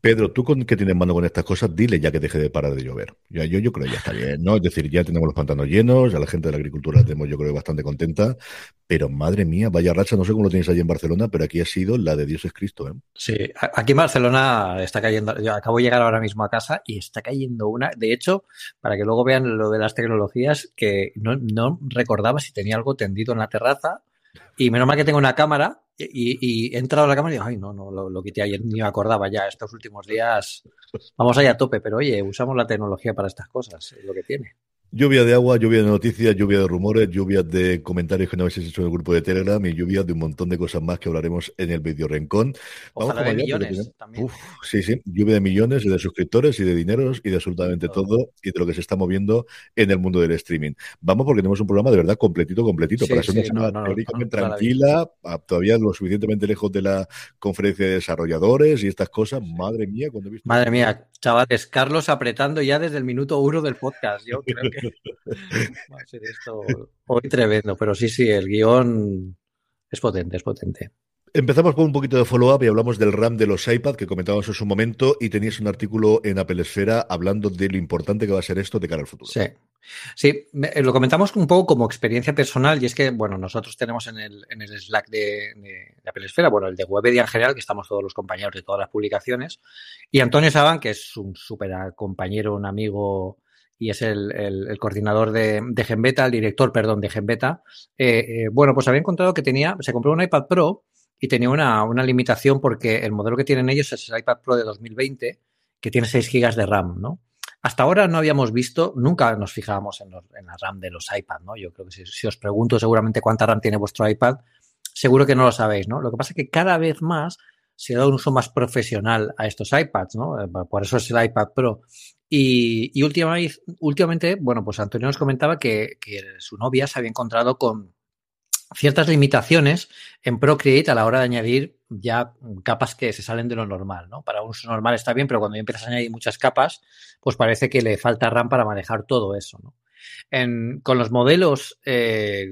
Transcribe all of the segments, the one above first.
Pedro, tú con, que tienes mano con estas cosas, dile ya que deje de parar de llover. Ya, yo, yo creo que ya está bien, ¿no? Es decir, ya tenemos los pantanos llenos, ya la gente de la agricultura la tenemos, yo creo, bastante contenta, pero madre mía, vaya racha, no sé cómo lo tienes allí en Barcelona, pero aquí ha sido la de Dios es Cristo, ¿eh? Sí, aquí en Barcelona está cayendo, yo acabo de llegar ahora mismo a casa y está cayendo una, de hecho, para que luego vean lo de las tecnologías, que no, no recordaba si tenía algo tendido en la terraza, y menos mal que tengo una cámara y, he entrado a la cámara y digo, ay, no, no, lo, lo, quité ayer, ni me acordaba ya. Estos últimos días vamos ahí a tope, pero oye, usamos la tecnología para estas cosas, es lo que tiene. Lluvia de agua, lluvia de noticias, lluvia de rumores, lluvia de comentarios que no habéis hecho en el grupo de Telegram y lluvia de un montón de cosas más que hablaremos en el video Rencón. Vamos Ojalá de millones también. Uf, sí, sí, lluvia de millones y de suscriptores y de dineros y de absolutamente todo. todo. y de lo que se está moviendo en el mundo del streaming. Vamos porque tenemos un programa de verdad completito, completito. Sí, para ser sí, una no, no, no, tranquila, todavía lo suficientemente lejos de la conferencia de desarrolladores y estas cosas. Madre mía, cuando he visto... Madre mía, chavales, Carlos apretando ya desde el minuto uno del podcast. Yo creo que... Va a ser esto hoy tremendo, pero sí, sí, el guion es potente, es potente. Empezamos con un poquito de follow-up y hablamos del RAM de los iPad que comentábamos en su momento y tenías un artículo en Apple Esfera hablando de lo importante que va a ser esto de cara al futuro. Sí. Sí, lo comentamos un poco como experiencia personal y es que, bueno, nosotros tenemos en el, en el Slack de, de, de Apple Esfera, bueno, el de Webedia en general, que estamos todos los compañeros de todas las publicaciones, y Antonio Saban, que es un súper compañero, un amigo y es el, el, coordinador de, de, Genbeta, el director, perdón, de Genbeta, eh, eh, bueno, pues había encontrado que tenía, se compró un iPad Pro y tenía una, una, limitación porque el modelo que tienen ellos es el iPad Pro de 2020, que tiene 6 GB de RAM, ¿no? Hasta ahora no habíamos visto, nunca nos fijábamos en, los, en la RAM de los iPad, ¿no? Yo creo que si, si, os pregunto seguramente cuánta RAM tiene vuestro iPad, seguro que no lo sabéis, ¿no? Lo que pasa es que cada vez más se da un uso más profesional a estos iPads, ¿no? Eh, por eso es el iPad Pro. Y, últimamente, últimamente, bueno, pues Antonio nos comentaba que, su novia se había encontrado con ciertas limitaciones en Procreate a la hora de añadir ya capas que se salen de lo normal, ¿no? Para un uso normal está bien, pero cuando empiezas a añadir muchas capas, pues parece que le falta RAM para manejar todo eso, ¿no? Con los modelos, eh,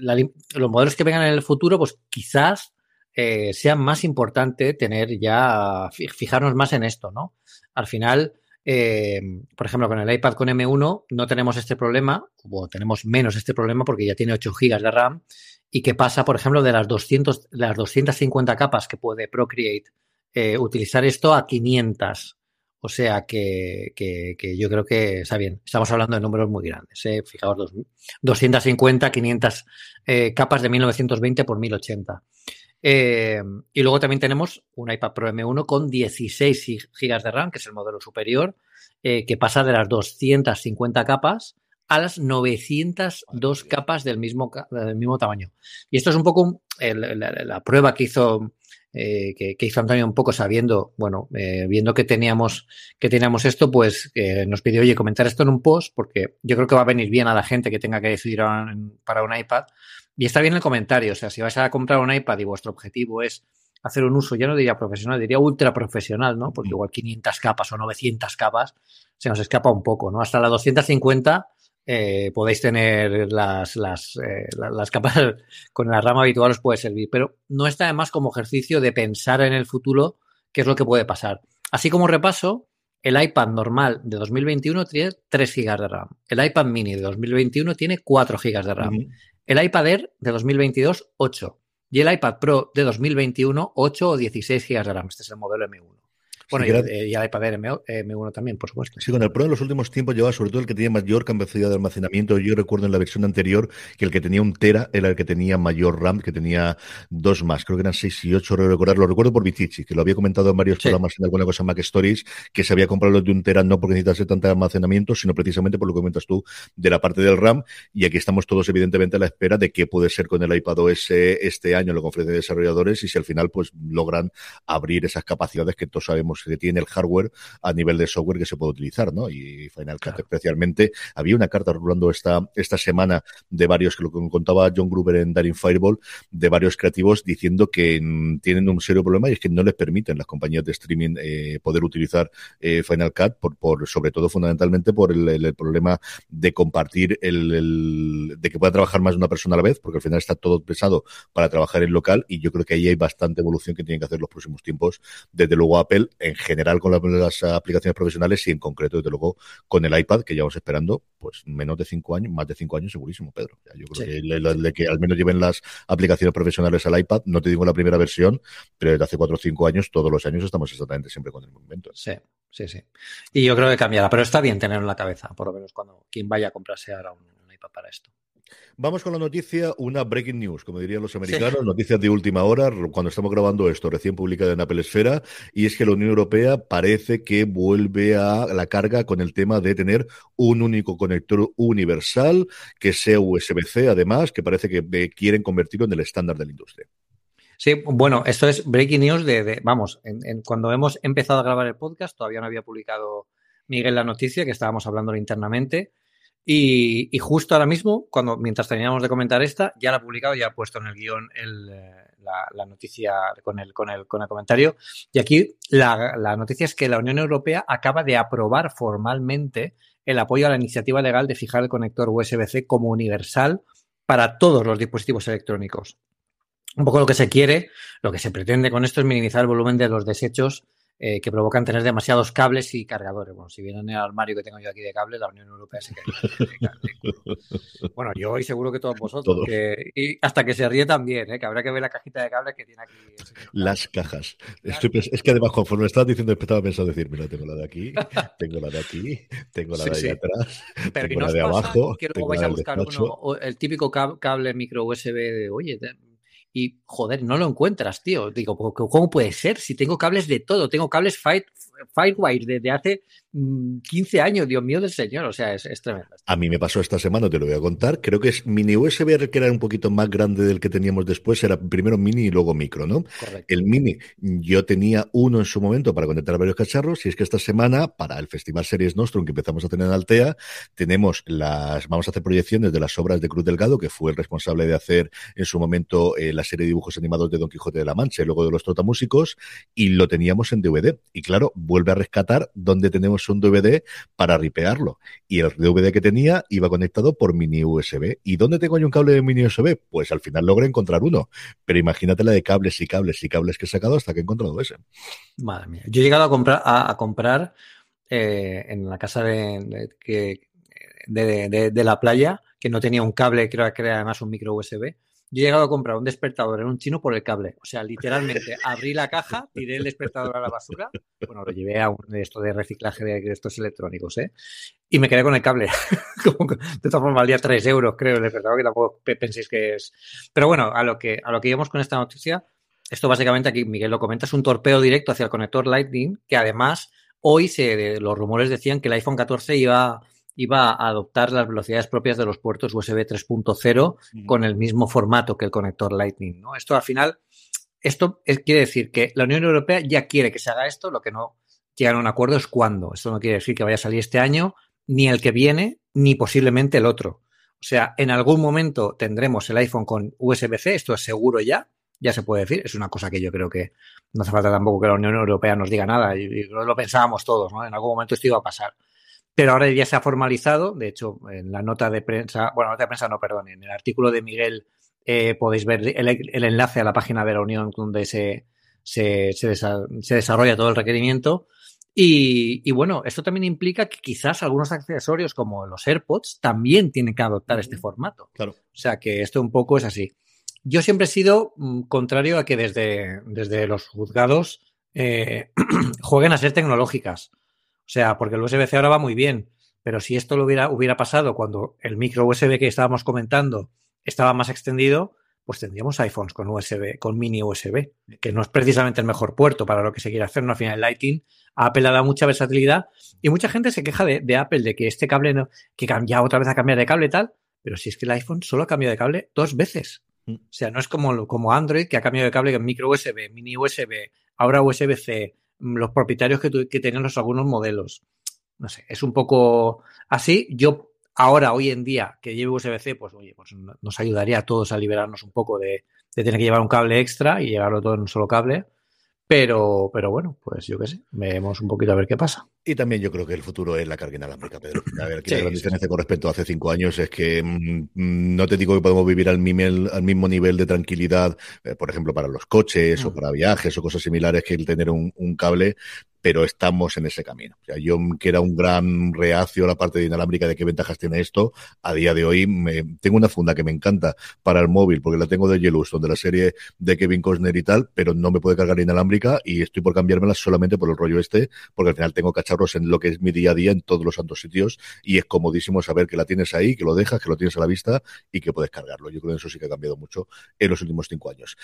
los modelos que vengan en el futuro, pues quizás eh, sea más importante tener ya, fijarnos más en esto, ¿no? Al final, eh, por ejemplo, con el iPad con M1 no tenemos este problema, o tenemos menos este problema porque ya tiene 8 GB de RAM. ¿Y qué pasa, por ejemplo, de las, 200, las 250 capas que puede Procreate eh, utilizar esto a 500? O sea que, que, que, yo creo que está bien. Estamos hablando de números muy grandes. ¿eh? Fijaos, dos, 250, 500 eh, capas de 1920 por 1080. Eh, y luego también tenemos un iPad Pro M1 con 16 GB de RAM, que es el modelo superior, eh, que pasa de las 250 capas a las 902 capas del mismo, del mismo tamaño. Y esto es un poco el, la, la, prueba que hizo, eh, que, que, hizo Antonio un poco sabiendo, bueno, eh, viendo que teníamos, que teníamos esto, pues eh, nos pidió, oye, comentar esto en un post, porque yo creo que va a venir bien a la gente que tenga que decidir para un iPad. Y está bien el comentario, o sea, si vais a comprar un iPad y vuestro objetivo es hacer un uso, ya no diría profesional, diría ultra profesional, ¿no? Porque igual 500 capas o 900 capas se nos escapa un poco, ¿no? Hasta la 250 eh, podéis tener las, las, eh, las, capas con la rama habitual os puede servir, pero no está además como ejercicio de pensar en el futuro qué es lo que puede pasar. Así como repaso, el iPad normal de 2021 tiene 3 GB de RAM. El iPad mini de 2021 tiene 4 GB de RAM. Uh -huh. El iPad Air de 2022, 8. y el iPad Pro de 2021 8 o 16 GB de RAM. Este es el modelo M1. Bueno, y, y, el iPad M1 también, por supuesto. Sí, con el Pro en los últimos tiempos llevaba sobre todo el que tenía mayor capacidad de almacenamiento. Yo recuerdo en la versión anterior que el que tenía un Tera era el que tenía mayor RAM, que tenía dos más. Creo que eran seis y ocho, recordar. Lo recuerdo por Vitici, que lo había comentado en varios programas en alguna cosa Mac Stories, que se había comprado los de un Tera no porque necesitase tanto almacenamiento, sino precisamente por lo que comentas tú de la parte del RAM. Y aquí estamos todos, evidentemente, a la espera de qué puede ser con el iPad OS este año en la conferencia de desarrolladores y si al final pues logran abrir esas capacidades que todos sabemos que tiene el hardware a nivel de software que se puede utilizar, ¿no? Y Final Cut especialmente. Había una carta rolando esta, esta semana de varios, que lo contaba John Gruber en Daring Fireball, de varios creativos diciendo que tienen un serio problema y es que no les permiten las compañías de streaming eh, poder utilizar eh, Final Cut, por, por, sobre todo fundamentalmente por el, el, problema de compartir, el, el, de que pueda trabajar más de una persona a la vez, porque al final está todo pensado para trabajar en local y yo creo que ahí hay bastante evolución que tienen que hacer los próximos tiempos. Desde luego Apple, en general con las, aplicaciones profesionales y en concreto, desde luego, con el iPad, que llevamos esperando, pues menos de cinco años, más de cinco años segurísimo, Pedro. Yo creo que el, de que al menos lleven las aplicaciones profesionales al iPad, no te digo la primera versión, pero desde hace cuatro o cinco años, todos los años estamos exactamente siempre con el movimiento. Sí, sí, sí. Y yo creo que cambiará, pero está bien tenerlo en la cabeza, por lo menos cuando quien vaya a comprarse ahora un, un iPad para esto. Vamos con la noticia, una breaking news, como dirían los americanos, sí. noticias de última hora, cuando estamos grabando esto, recién publicada en Apple Esfera, y es que la Unión Europea parece que vuelve a la carga con el tema de tener un único conector universal que sea USB-C, además, que parece que quieren convertirlo en el estándar de la industria. Sí, bueno, esto es breaking news de, de vamos, en, en, cuando hemos empezado a grabar el podcast, todavía no había publicado Miguel la noticia, que estábamos hablando internamente, y, justo ahora mismo, cuando mientras teníamos de comentar esta, ya la he publicado, ya he puesto en el guion el, la, noticia con el comentario. Y aquí la, la, noticia es que la Unión Europea acaba de aprobar formalmente el apoyo a la iniciativa legal de fijar el conector USB-C como universal para todos los dispositivos electrónicos. Un poco lo que se quiere, lo que se pretende con esto es minimizar el volumen de los desechos eh, que provocan tener demasiados cables y cargadores. Bueno, si vienen en el armario que tengo yo aquí de cables, la Unión Europea se cae. bueno, yo y seguro que todos vosotros. Todos. Que, y hasta que se ríe también, ¿eh? que habrá que ver la cajita de cables que tiene aquí. Las cajas. Estoy, es que además, conforme estás diciendo, estaba pensando decir, mira, tengo la de aquí, tengo la de aquí, tengo la de sí, ahí sí. atrás, Pero tengo no la de abajo. Que luego vais a buscar uno, el típico cable micro USB de, oye, y joder, no lo encuentras, tío. Digo, ¿cómo puede ser? Si tengo cables de todo, tengo cables Fight, Firewire desde hace 15 años, Dios mío del señor, o sea, es, es, tremendo. A mí me pasó esta semana, te lo voy a contar. Creo que es mini USB, que era un poquito más grande del que teníamos después, era primero mini y luego micro, ¿no? Correcto. El mini, yo tenía uno en su momento para conectar varios cacharros, y es que esta semana, para el Festival Series Nostrum que empezamos a tener en Altea, tenemos las, vamos a hacer proyecciones de las obras de Cruz Delgado, que fue el responsable de hacer en su momento eh, la serie de dibujos animados de Don Quijote de la Mancha y luego de los Trotamúsicos, y lo teníamos en DVD. Y claro, vuelve a rescatar donde tenemos un DVD para ripearlo. Y el DVD que tenía iba conectado por mini USB. ¿Y dónde tengo yo un cable de mini USB? Pues al final logré encontrar uno. Pero imagínate la de cables y cables y cables que he sacado hasta que he encontrado ese. Madre mía. Yo he llegado a comprar, a, comprar eh, en la casa de, de, de, de, la playa, que no tenía un cable, creo que era además un micro USB yo he llegado a comprar un despertador en un chino por el cable. O sea, literalmente abrí la caja, tiré el despertador a la basura. Bueno, lo llevé a un de esto de reciclaje de estos electrónicos, ¿eh? Y me quedé con el cable. Como que, de todas formas, valía 3 euros, creo, el despertador, que tampoco penséis que es. Pero bueno, a lo que, a lo que íbamos con esta noticia, esto básicamente aquí Miguel lo comenta, es un torpeo directo hacia el conector Lightning, que además hoy se, los rumores decían que el iPhone 14 iba iba a adoptar las velocidades propias de los puertos USB 3.0 mm. con el mismo formato que el conector Lightning. ¿no? Esto al final, esto es, quiere decir que la Unión Europea ya quiere que se haga esto, lo que no llegan a un acuerdo es cuándo. Esto no quiere decir que vaya a salir este año, ni el que viene, ni posiblemente el otro. O sea, en algún momento tendremos el iPhone con USB-C, esto es seguro ya, ya se puede decir, es una cosa que yo creo que no hace falta tampoco que la Unión Europea nos diga nada, y, y lo pensábamos todos, ¿no? En algún momento esto iba a pasar pero ahora ya se ha formalizado. De hecho, en la nota de prensa, bueno, nota de prensa no, perdón, en el artículo de Miguel eh, podéis ver el, el, enlace a la página de la Unión donde se, se, se, desa, se desarrolla todo el requerimiento. Y, y, bueno, esto también implica que quizás algunos accesorios como los AirPods también tienen que adoptar este formato. Claro. O sea que esto un poco es así. yo siempre he sido mm, contrario a que desde, desde los juzgados eh, jueguen a ser tecnológicas. O sea, porque el USB-C ahora va muy bien, pero si esto lo hubiera, hubiera pasado cuando el micro USB que estábamos comentando estaba más extendido, pues tendríamos iPhones con USB, con mini USB, que no es precisamente el mejor puerto para lo que se quiere hacer. No, al final, el Lighting ha dado mucha versatilidad y mucha gente se queja de, Apple de que este cable, no, que cambia otra vez a cambiar de cable y tal, pero si es que el iPhone solo ha cambiado de cable dos veces. Mm. O sea, no es como, como Android, que ha cambiado de cable en micro USB, mini USB, ahora USB-C, los propietarios que, que tenían los algunos modelos. No sé, es un poco así. Yo ahora, hoy en día, que lleve USB-C, pues oye, pues nos ayudaría a todos a liberarnos un poco de, de tener que llevar un cable extra y llevarlo todo en un solo cable. Pero, pero bueno, pues yo qué sé, vemos un poquito a ver qué pasa. Y también yo creo que el futuro es la carga inalámbrica, Pedro. A ver, aquí la gran diferencia con respecto a hace cinco años es que mm, no te digo que podemos vivir al, al mismo nivel de tranquilidad, eh, por ejemplo, para los coches o mm. para viajes o cosas similares que el tener un, un cable, pero estamos en ese camino. O sea, yo que era un gran reacio a la parte de inalámbrica de qué ventajas tiene esto, a día de hoy me, tengo una funda que me encanta para el móvil, porque la tengo de Yellowstone, de la serie de Kevin Costner y tal, pero no me puede cargar inalámbrica y estoy por cambiármela solamente por el rollo este, porque al final tengo en lo que es mi día a día en todos los santos sitios y es comodísimo saber que la tienes ahí, que lo dejas, que lo tienes a la vista y que puedes cargarlo. Yo creo que eso sí que ha cambiado mucho en los últimos cinco años.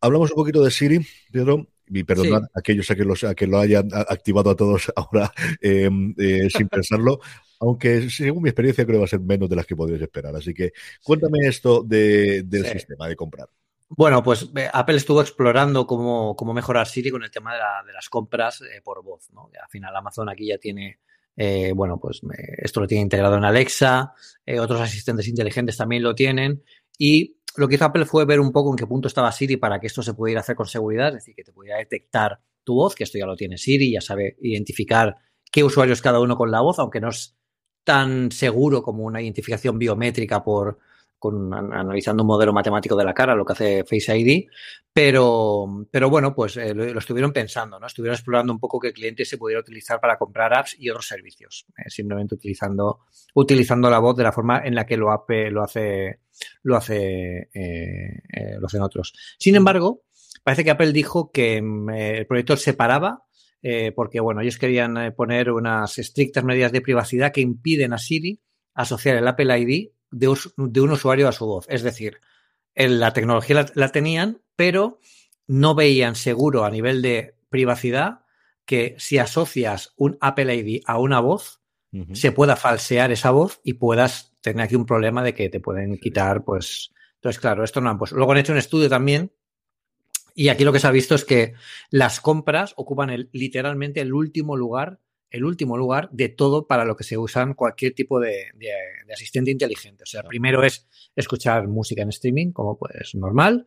Hablamos un poquito de Siri, Pedro y perdonad a aquellos a que, los, a que lo hayan activado a todos ahora em, eh, sin pensarlo, aunque según mi experiencia creo que va a ser menos de las que podrías esperar. Así que cuéntame esto del sistema de comprar. Bueno, pues eh, Apple estuvo explorando cómo, cómo mejorar Siri con el tema de, la, de las compras eh, por voz. ¿no? al final Amazon aquí ya tiene, bueno, pues esto lo tiene integrado en Alexa, otros asistentes inteligentes también lo tienen y lo que hizo Apple fue ver un poco en qué punto estaba Siri para que esto se pudiera hacer con seguridad, es decir, que te pudiera detectar tu voz, que esto ya lo tiene Siri, ya sabe identificar qué usuario es cada uno con la voz, aunque no es tan seguro como una identificación biométrica por analizando un modelo matemático de la cara, lo que hace Face ID, pero, pero bueno, pues eh, lo, estuvieron pensando, ¿no? Estuvieron explorando un poco el cliente se pudiera utilizar para comprar apps y otros servicios, eh, simplemente utilizando, utilizando la voz de la forma en la que lo, lo hace lo, hace, eh, lo hacen otros. Sin embargo, parece que Apple dijo que mm, el proyecto se paraba porque, bueno, ellos querían poner unas estrictas medidas de privacidad que impiden a Siri asociar el Apple ID de, un usuario a su voz. Es decir, la tecnología la, tenían, pero no veían seguro a nivel de privacidad que si asocias un Apple ID a una voz, se pueda falsear esa voz y puedas tener aquí un problema de que te pueden quitar, pues. Entonces, claro, esto no han puesto. Luego han hecho un estudio también. Y aquí lo que se ha visto es que las compras ocupan el, literalmente el último lugar, el último lugar de todo para lo que se usan cualquier tipo de, asistente inteligente. O sea, primero es escuchar música en streaming, como pues normal,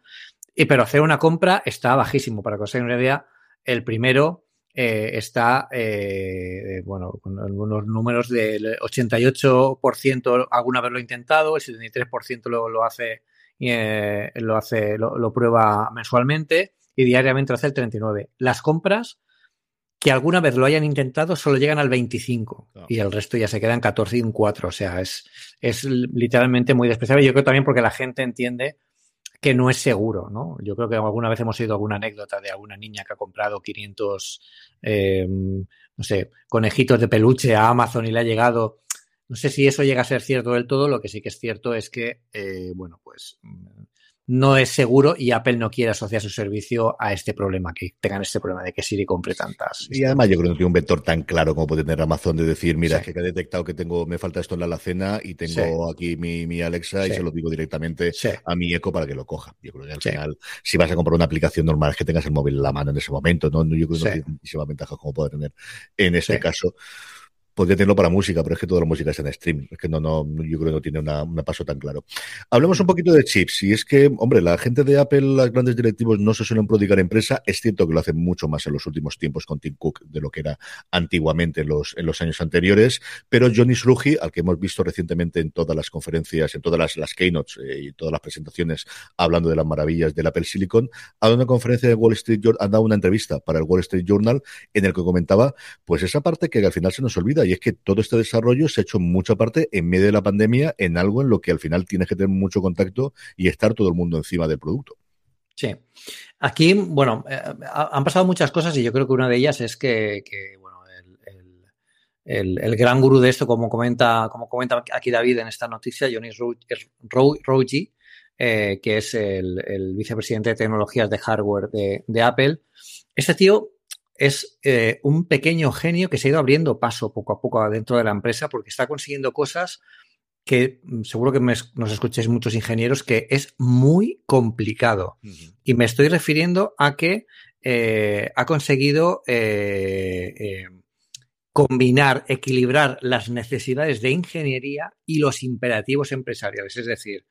y pero hacer una compra está bajísimo. Para que os hagáis una idea, el primero eh, está, eh, bueno, con algunos números del 88% alguna vez lo ha intentado, el 73% lo, lo hace, eh, lo, hace lo, prueba mensualmente y diariamente lo hace el 39%. Las compras que alguna vez lo hayan intentado solo llegan al 25 y el resto ya se quedan 14 y un 4. O sea, es, es literalmente muy despreciable. Yo creo también porque la gente entiende que no es seguro, ¿no? Yo creo que alguna vez hemos oído alguna anécdota de alguna niña que ha comprado 500, eh, no sé, conejitos de peluche a Amazon y le ha llegado. No sé si eso llega a ser cierto del todo, lo que sí que es cierto es que, eh, bueno, pues no es seguro y Apple no quiere asociar su servicio a este problema, que tengan este problema de que Siri compre tantas. Y además yo creo que no tiene un vector tan claro como puede tener Amazon de decir, mira, que he detectado que tengo, me falta esto en la alacena y tengo aquí mi, Alexa y se lo digo directamente a mi Eco para que lo coja. Yo creo que al final, si vas a comprar una aplicación normal, es que tengas el móvil en la mano en ese momento, ¿no? Yo creo que no tiene muchísimas ventajas como puede tener en ese caso podría tenerlo para música, pero es que toda la música está en streaming. Es que no, no, yo creo que no tiene un paso tan claro. Hablemos un poquito de chips. Y es que, hombre, la gente de Apple, los grandes directivos, no se suelen prodigar empresa. Es cierto que lo hacen mucho más en los últimos tiempos con Tim Cook de lo que era antiguamente en los, en los años anteriores. Pero Johnny Sruji, al que hemos visto recientemente en todas las conferencias, en todas las, las keynotes eh, y todas las presentaciones, hablando de las maravillas del Apple Silicon, ha dado una conferencia de Wall Street Journal, ha dado una entrevista para el Wall Street Journal en el que comentaba, pues esa parte que al final se nos olvida y es que todo este desarrollo se ha hecho mucha parte en medio de la pandemia en algo en lo que al final tienes que tener mucho contacto y estar todo el mundo encima del producto. Sí. Aquí, bueno, eh, han pasado muchas cosas y yo creo que una de ellas es que, bueno, el, gran gurú de esto, como comenta, como comenta aquí David en esta noticia, Johnny Roji, eh, que es el, vicepresidente de tecnologías de hardware de, Apple. Este tío es eh, un pequeño genio que se ha ido abriendo paso poco a poco dentro de la empresa porque está consiguiendo cosas que mm, seguro que nos escuchéis muchos ingenieros, que es muy complicado. Y me estoy refiriendo a que eh, ha conseguido eh, eh, combinar, equilibrar las necesidades de ingeniería y los imperativos empresariales. Es decir,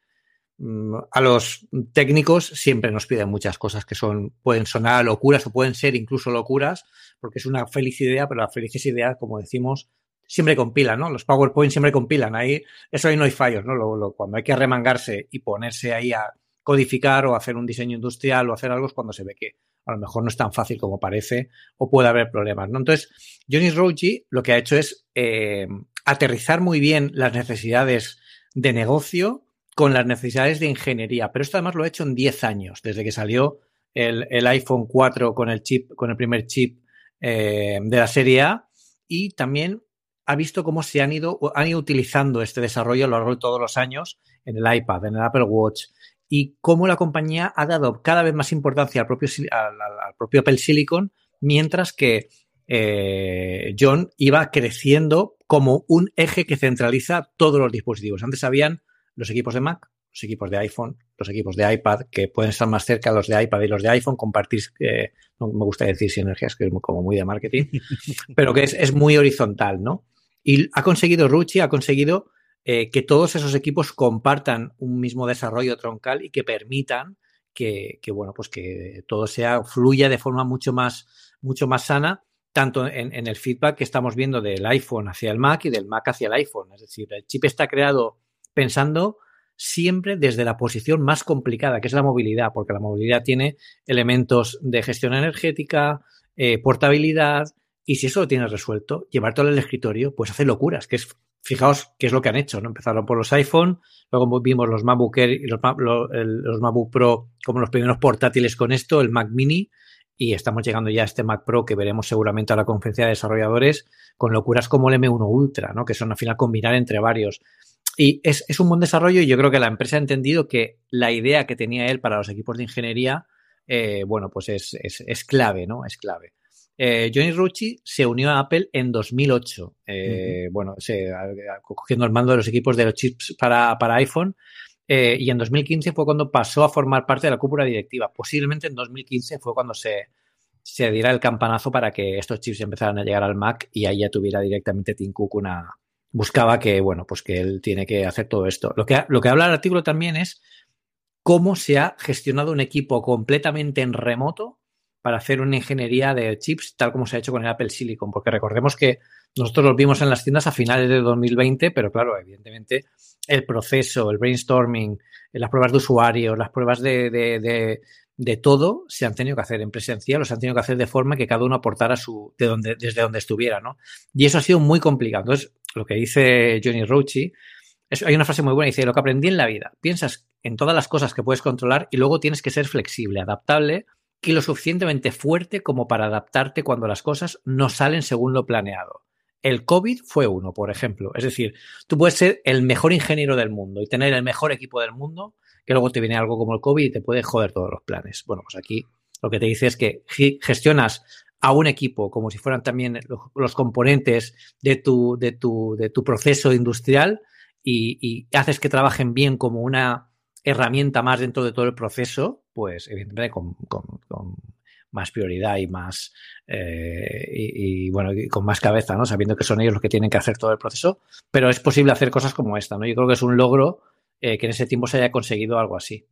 a los técnicos siempre nos piden muchas cosas que son, pueden sonar locuras o pueden ser incluso locuras, porque es una feliz idea, pero la feliz idea, como decimos, siempre compilan, ¿no? Los PowerPoint siempre compilan. Ahí, eso ahí no hay fallos, ¿no? Lo, cuando hay que remangarse y ponerse ahí a codificar o hacer un diseño industrial o hacer algo es cuando se ve que a lo mejor no es tan fácil como parece o puede haber problemas, ¿no? Entonces, Johnny Roji lo que ha hecho es eh, aterrizar muy bien las necesidades de negocio con las necesidades de ingeniería. Pero esto además lo ha hecho en 10 años, desde que salió el, el iPhone 4 con el chip, con el primer chip eh, de la serie A y también ha visto cómo se han ido, han ido utilizando este desarrollo a lo largo de todos los años en el iPad, en el Apple Watch, y cómo la compañía ha dado cada vez más importancia al propio, al, propio Apple Silicon, mientras que eh, John iba creciendo como un eje que centraliza todos los dispositivos. Antes habían los equipos de Mac, los equipos de iPhone, los equipos de iPad, que pueden estar más cerca los de iPad y los de iPhone, compartir, eh, no me gusta decir sinergias, que es como muy de marketing, pero que es, es muy horizontal, ¿no? Y ha conseguido Ruchi, ha conseguido eh, que todos esos equipos compartan un mismo desarrollo troncal y que permitan que, bueno, pues que todo sea, fluya de forma mucho más, mucho más sana, tanto en, en, el feedback que estamos viendo del iPhone hacia el Mac y del Mac hacia el iPhone. Es decir, el chip está creado pensando siempre desde la posición más complicada, que es la movilidad, porque la movilidad tiene elementos de gestión energética, eh, portabilidad, y si eso lo tienes resuelto, llevártelo al escritorio, pues hace locuras, que es, fijaos qué es lo que han hecho, ¿no? Empezaron por los iPhone, luego vimos los MacBook Air y los, los MacBook Pro como los primeros portátiles con esto, el Mac Mini, y estamos llegando ya a este Mac Pro que veremos seguramente a la conferencia de desarrolladores con locuras como el M1 Ultra, ¿no? Que son al final combinar entre varios. Y es, es, un buen desarrollo y yo creo que la empresa ha entendido que la idea que tenía él para los equipos de ingeniería, eh, bueno, pues es, es, es clave, ¿no? Es clave. Eh, Johnny Rucci se unió a Apple en 2008, eh, bueno, se, cogiendo el mando de los equipos de los chips para, iPhone, eh, y en 2015 fue cuando pasó a formar parte de la cúpula directiva. Posiblemente en 2015 fue cuando se, se diera el campanazo para que estos chips empezaran a llegar al Mac y ahí ya tuviera directamente Tim Cook una... Buscaba que, bueno, pues que él tiene que hacer todo esto. Lo que, lo que habla el artículo también es cómo se ha gestionado un equipo completamente en remoto para hacer una ingeniería de chips tal como se ha hecho con el Apple Silicon, porque recordemos que nosotros los vimos en las tiendas a finales de 2020, pero claro, evidentemente el proceso, el brainstorming, las pruebas de usuario, las pruebas de, todo se han tenido que hacer en presencial o se han tenido que hacer de forma que cada uno aportara su, de donde, desde donde estuviera, ¿no? Y eso ha sido muy complicado. Entonces, lo que dice Johnny Rochi, hay una frase muy buena, dice, lo que aprendí en la vida, piensas en todas las cosas que puedes controlar y luego tienes que ser flexible, adaptable y lo suficientemente fuerte como para adaptarte cuando las cosas no salen según lo planeado. El COVID fue uno, por ejemplo. Es decir, tú puedes ser el mejor ingeniero del mundo y tener el mejor equipo del mundo, que luego te viene algo como el COVID y te puede joder todos los planes. Bueno, pues aquí lo que te dice es que gestionas a un equipo como si fueran también los, componentes de tu, de, tu, de tu proceso industrial y, y haces que trabajen bien como una herramienta más dentro de todo el proceso, pues evidentemente con, más prioridad y más eh, y, bueno con más cabeza, ¿no? Sabiendo que son ellos los que tienen que hacer todo el proceso, pero es posible hacer cosas como esta, ¿no? Yo creo que es un logro eh, que en ese tiempo se haya conseguido algo así.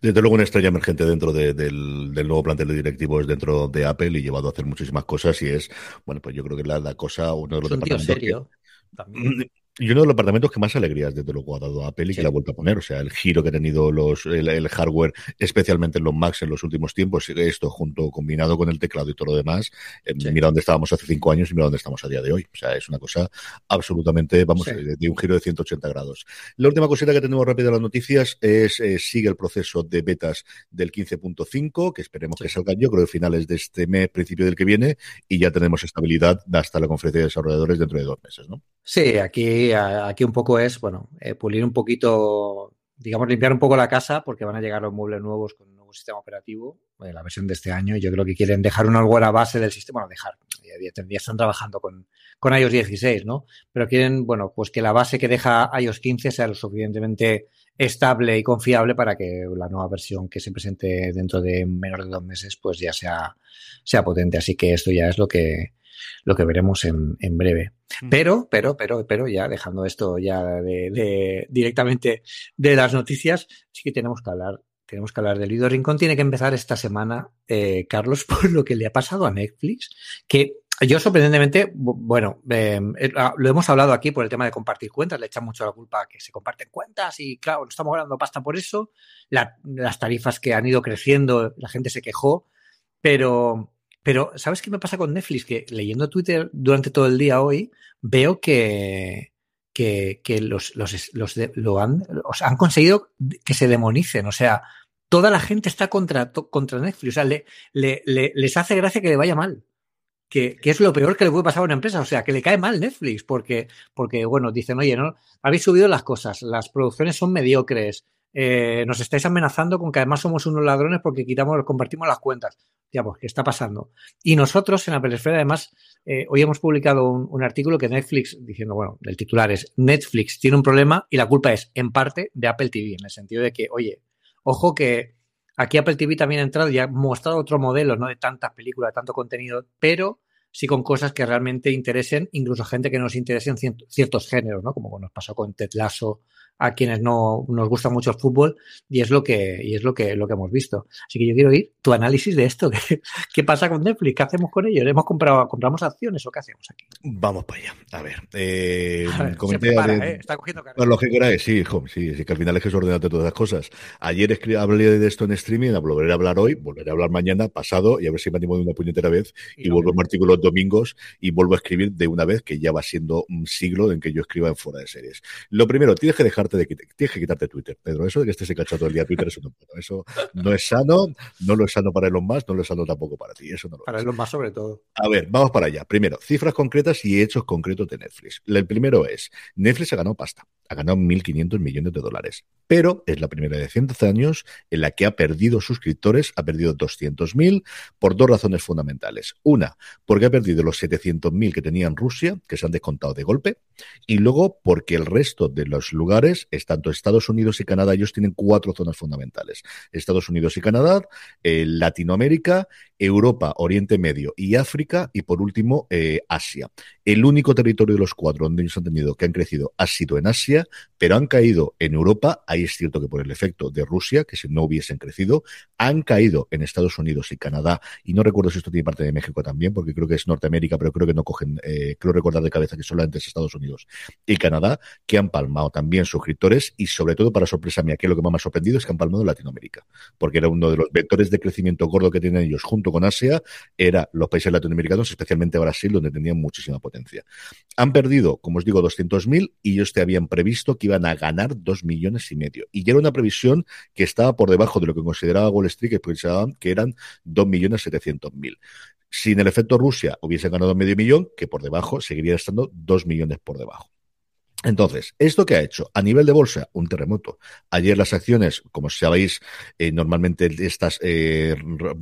Desde luego una estrella emergente dentro del, nuevo plantel de directivos dentro de Apple y llevado a hacer muchísimas cosas y es, bueno, pues yo creo que la, la cosa, uno de los es un tío serio. también. Y uno de los departamentos que más alegrías, desde luego, ha dado Apple y que la ha vuelto a poner. O sea, el giro que ha tenido los, el, hardware, especialmente en los Macs en los últimos tiempos, esto junto combinado con el teclado y todo lo demás, eh, mira dónde estábamos hace cinco años y mira dónde estamos a día de hoy. O sea, es una cosa absolutamente, vamos, de, un giro de 180 grados. La última cosita que tenemos rápido en las noticias es, eh, sigue el proceso de betas del 15.5, que esperemos que salga yo creo, que finales de este mes, principio del que viene, y ya tenemos estabilidad hasta la conferencia de desarrolladores dentro de dos meses, ¿no? Sí, aquí, aquí un poco es, bueno, eh, pulir un poquito, digamos, limpiar un poco la casa porque van a llegar los muebles nuevos con un nuevo sistema operativo, eh, la versión de este año, yo creo que quieren dejar una buena base del sistema, bueno, dejar, ya, están trabajando con, con iOS 16, ¿no? Pero quieren, bueno, pues que la base que deja iOS 15 sea lo suficientemente estable y confiable para que la nueva versión que se presente dentro de menos de dos meses, pues ya sea, sea potente. Así que esto ya es lo que, lo que veremos en, en breve. Pero, pero, pero, pero, ya dejando esto ya de, directamente de las noticias, sí que tenemos que hablar tenemos que hablar del Lido Rincón. Tiene que empezar esta semana, eh, Carlos, por lo que le ha pasado a Netflix, que yo sorprendentemente, bueno, em, eh, ah, lo hemos hablado aquí por el tema de compartir cuentas, le echan mucho la culpa a que se comparten cuentas y claro, no estamos ganando pasta por eso, las tarifas que han ido creciendo, la gente se quejó, pero pero, ¿sabes qué me pasa con Netflix? Que leyendo Twitter durante todo el día hoy, veo que, que, los, los, los lo han, han conseguido que se demonicen. O sea, toda la gente está contra, contra Netflix. O sea, le, le, les hace gracia que le vaya mal. Que, que, es lo peor que le puede pasar a una empresa. O sea, que le cae mal Netflix porque, porque bueno, dicen, oye, no, habéis subido las cosas, las producciones son mediocres, eh, nos estáis amenazando con que además somos unos ladrones porque quitamos, compartimos las cuentas. Digamos, pues, ¿qué está pasando? Y nosotros en Apple Esfera, además, eh, hoy hemos publicado un, artículo que Netflix, diciendo, bueno, el titular es Netflix tiene un problema y la culpa es, en parte, de Apple TV, en el sentido de que, oye, ojo que aquí Apple TV también ha entrado y ha mostrado otro modelo, no de tantas películas, de tanto contenido, pero sí con cosas que realmente interesen, incluso gente que nos interesen ciertos géneros, ¿no? Como nos pasó con Ted Lasso a quienes no nos gusta mucho el fútbol y es lo que y es lo que lo que hemos visto. Así que yo quiero oír tu análisis de esto. ¿Qué, qué pasa con Netflix? ¿Qué hacemos con ellos? ¿Hemos comprado compramos acciones o qué hacemos aquí? Vamos para allá. A ver, eh, ¿eh? está cogiendo carga. Lo que sí, hijo, sí, sí, que al final es que es ordenarte todas las cosas. Ayer escribí, hablé de esto en streaming, volveré a hablar hoy, volveré a hablar mañana, pasado, y a ver si me animo de una puñetera vez y, vuelvo a un artículo los domingos y vuelvo a escribir de una vez que ya va siendo un siglo en que yo escriba en fuera de series. Lo primero, tienes que de tienes que quitarte Twitter, Pedro. Eso de que estés enganchado todo el día a Twitter, eso no, eso no es sano, no lo es sano para Elon Musk, no lo es sano tampoco para ti. Eso no lo para Elon Musk sobre todo. A ver, vamos para allá. Primero, cifras concretas y hechos concretos de Netflix. El primero es, Netflix ha ganado pasta, ha ganado 1.500 millones de dólares, pero es la primera de 100 años en la que ha perdido suscriptores, ha perdido 200.000 por dos razones fundamentales. Una, porque ha perdido los 700.000 que tenía en Rusia, que se han descontado de golpe, y luego porque el resto de los lugares, tanto Estados Unidos y Canadá, ellos tienen cuatro zonas fundamentales. Estados Unidos y Canadá, eh, Latinoamérica, Europa, Oriente Medio y África, y por último, eh, Asia. El único territorio de los cuatro donde ellos han tenido que han crecido ha sido en Asia, pero han caído en Europa, ahí es cierto que por el efecto de Rusia, que si no hubiesen crecido, han caído en Estados Unidos y Canadá, y no recuerdo si esto tiene parte de México también, porque creo que es Norteamérica, pero creo que no cogen, eh, creo recordar de cabeza que solamente es Estados Unidos y Canadá, que han palmado también suscriptores y sobre todo, para sorpresa mía, que lo que más me ha sorprendido es que han palmado Latinoamérica, porque era uno de los vectores de crecimiento gordo que tienen ellos junto con Asia, era los países latinoamericanos, especialmente Brasil, donde tenían muchísima potencia. Han perdido, como os digo, 200.000 y ellos te habían previsto que iban a ganar 2 millones y medio. Y ya era una previsión que estaba por debajo de lo que consideraba Wall Street, que pensaban que eran 2.700.000. Sin el efecto Rusia hubiesen ganado medio millón, que por debajo seguiría estando dos millones por debajo. Entonces, ¿esto qué ha hecho? A nivel de bolsa, un terremoto. Ayer las acciones, como sabéis, eh, normalmente estas eh,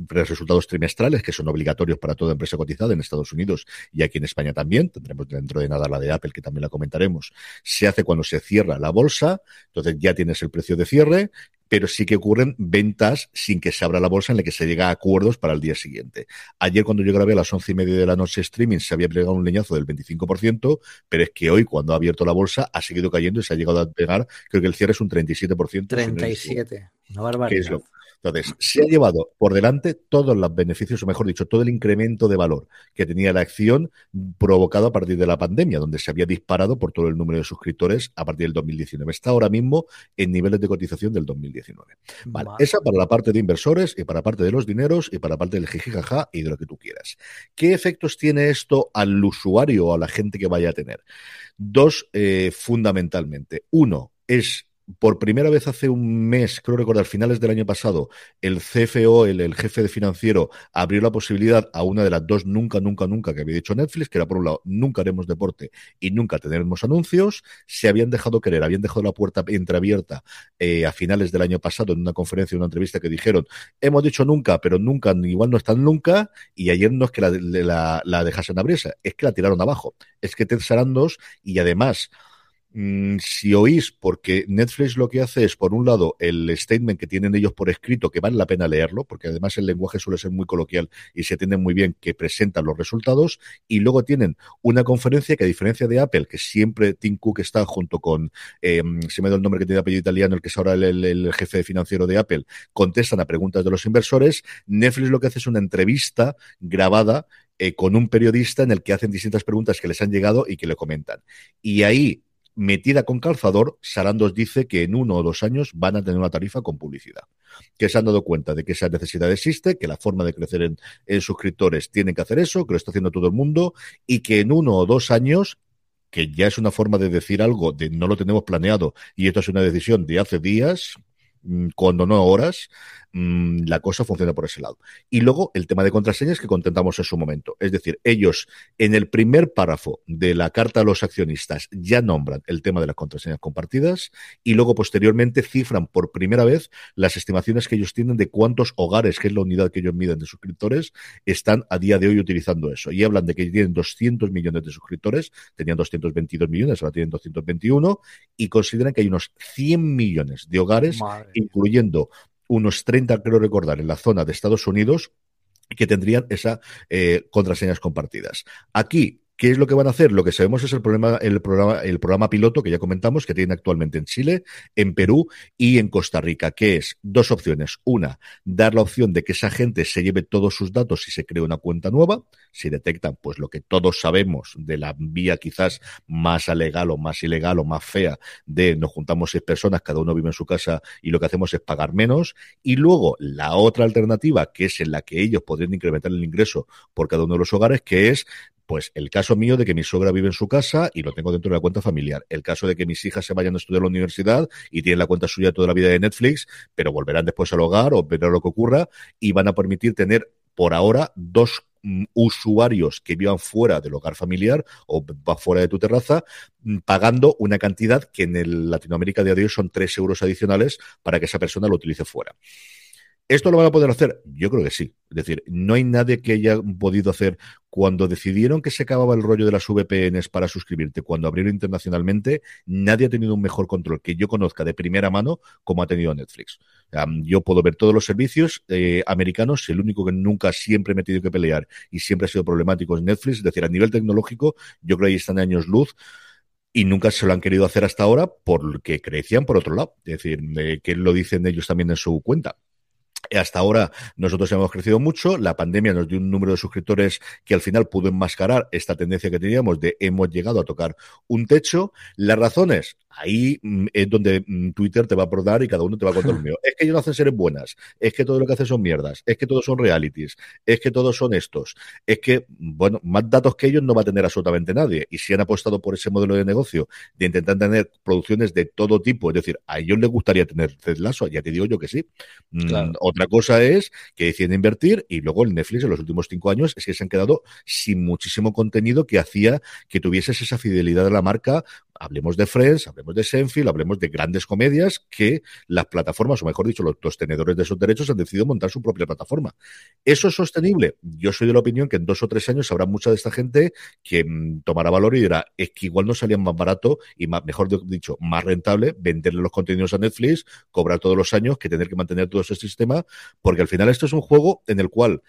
resultados trimestrales, que son obligatorios para toda empresa cotizada en Estados Unidos y aquí en España también, tendremos dentro de nada la de Apple, que también la comentaremos, se hace cuando se cierra la bolsa, entonces ya tienes el precio de cierre pero sí que ocurren ventas sin que se abra la bolsa en la que se llega a acuerdos para el día siguiente. Ayer cuando yo grabé a las once y media de la noche streaming se había pegado un leñazo del 25%, pero es que hoy cuando ha abierto la bolsa ha seguido cayendo y se ha llegado a pegar, creo que el cierre es un 37%. 37, una barbaridad. Entonces, se ha llevado por delante todos los beneficios, o mejor dicho, todo el incremento de valor que tenía la acción provocado a partir de la pandemia, donde se había disparado por todo el número de suscriptores a partir del 2019. Está ahora mismo en niveles de cotización del 2019. Vale, esa para la parte de inversores y para la parte de los dineros y para la parte del jijijaja y de lo que tú quieras. ¿Qué efectos tiene esto al usuario o a la gente que vaya a tener? Dos, eh, fundamentalmente. Uno, es por primera vez hace un mes, creo recordar, finales del año pasado, el CFO, el, jefe de financiero, abrió la posibilidad a una de las dos nunca, nunca, nunca que había dicho Netflix, que era por un lado, nunca haremos deporte y nunca tendremos anuncios. Se habían dejado querer, habían dejado la puerta entreabierta eh, a finales del año pasado en una conferencia, en una entrevista que dijeron, hemos dicho nunca, pero nunca, igual no están nunca, y ayer no es que la, la, la dejasen abrirse, es que la tiraron abajo. Es que Ted Sarandos, y además, Mm, si oís, porque Netflix lo que hace es, por un lado, el statement que tienen ellos por escrito, que vale la pena leerlo, porque además el lenguaje suele ser muy coloquial y se entiende muy bien que presentan los resultados, y luego tienen una conferencia que a diferencia de Apple, que siempre Tim Cook está junto con, eh, se me da el nombre que tiene apellido italiano, el que es ahora el, jefe financiero de Apple, contestan a preguntas de los inversores, Netflix lo que hace es una entrevista grabada eh, con un periodista en el que hacen distintas preguntas que les han llegado y que le comentan. Y ahí metida con calzador, Sarandos dice que en uno o dos años van a tener una tarifa con publicidad. Que se han dado cuenta de que esa necesidad existe, que la forma de crecer en, suscriptores tiene que hacer eso, que lo está haciendo todo el mundo, y que en uno o dos años que ya es una forma de decir algo de no lo tenemos planeado y esto es una decisión de hace días, mm, cuando no horas, Mm, la cosa funciona por ese lado. Y luego el tema de contraseñas que contentamos en su momento. Es decir, ellos en el primer párrafo de la carta a los accionistas ya nombran el tema de las contraseñas compartidas y luego posteriormente cifran por primera vez las estimaciones que ellos tienen de cuántos hogares, que es la unidad que ellos miden de suscriptores, están a día de hoy utilizando eso. Y hablan de que tienen 200 millones de suscriptores, tenían 222 millones, ahora tienen 221, y consideran que hay unos 100 millones de hogares, incluyendo unos 30, creo recordar, en la zona de Estados Unidos que tendrían esas eh, contraseñas compartidas. Aquí, ¿Qué es lo que van a hacer? Lo que sabemos es el problema, el programa, el programa piloto que ya comentamos que tienen actualmente en Chile, en Perú y en Costa Rica, que es dos opciones. Una, dar la opción de que esa gente se lleve todos sus datos y se cree una cuenta nueva. Si detectan, pues lo que todos sabemos de la vía quizás más alegal o más ilegal o más fea de nos juntamos seis personas, cada uno vive en su casa y lo que hacemos es pagar menos. Y luego la otra alternativa, que es en la que ellos podrían incrementar el ingreso por cada uno de los hogares, que es pues el caso mío de que mi suegra vive en su casa y lo tengo dentro de la cuenta familiar. El caso de que mis hijas se vayan a estudiar a la universidad y tienen la cuenta suya toda la vida de Netflix, pero volverán después al hogar o verán lo que ocurra y van a permitir tener por ahora dos usuarios que vivan fuera del hogar familiar o fuera de tu terraza, mm, pagando una cantidad que en Latinoamérica de hoy son tres euros adicionales para que esa persona lo utilice fuera. ¿Esto lo van a poder hacer? Yo creo que sí. Es decir, no hay nadie que haya podido hacer cuando decidieron que se acababa el rollo de las VPNs para suscribirte, cuando abrieron internacionalmente, nadie ha tenido un mejor control que yo conozca de primera mano como ha tenido Netflix. yo puedo ver todos los servicios eh, americanos, el único que nunca siempre me he tenido que pelear y siempre ha sido problemático es Netflix. Es decir, a nivel tecnológico, yo creo que ahí están años luz y nunca se lo han querido hacer hasta ahora porque crecían por otro lado. Es decir, eh, que lo dicen ellos también en su cuenta. Hasta ahora nosotros hemos crecido mucho, la pandemia nos dio un número de suscriptores que al final pudo enmascarar esta tendencia que teníamos de hemos llegado a tocar un techo. Las razones, ahí mm, es donde mm, Twitter te va a probar y cada uno te va a contar lo mío. Es que ellos no hacen seres buenas, es que todo lo que hacen son mierdas, es que todos son realities, es que todos son estos, es que, bueno, más datos que ellos no va a tener absolutamente nadie. Y si han apostado por ese modelo de negocio de intentar tener producciones de todo tipo, es decir, a ellos les gustaría tener Ted ya te digo yo que sí. Mm, otra cosa es que deciden invertir y luego el Netflix en los últimos cinco años es que se han quedado sin muchísimo contenido que hacía que tuvieses esa fidelidad de la marca hablemos de Friends, hablemos de Senfield, hablemos de grandes comedias que las plataformas, o mejor dicho, los, tenedores de esos derechos han decidido montar su propia plataforma. ¿Eso es sostenible? Yo soy de la opinión que en dos o tres años habrá mucha de esta gente que mm, tomará valor y dirá, es que igual no salía más barato y más, mejor dicho, más rentable venderle los contenidos a Netflix, cobrar todos los años que tener que mantener todo ese sistema, porque al final esto es un juego en el cual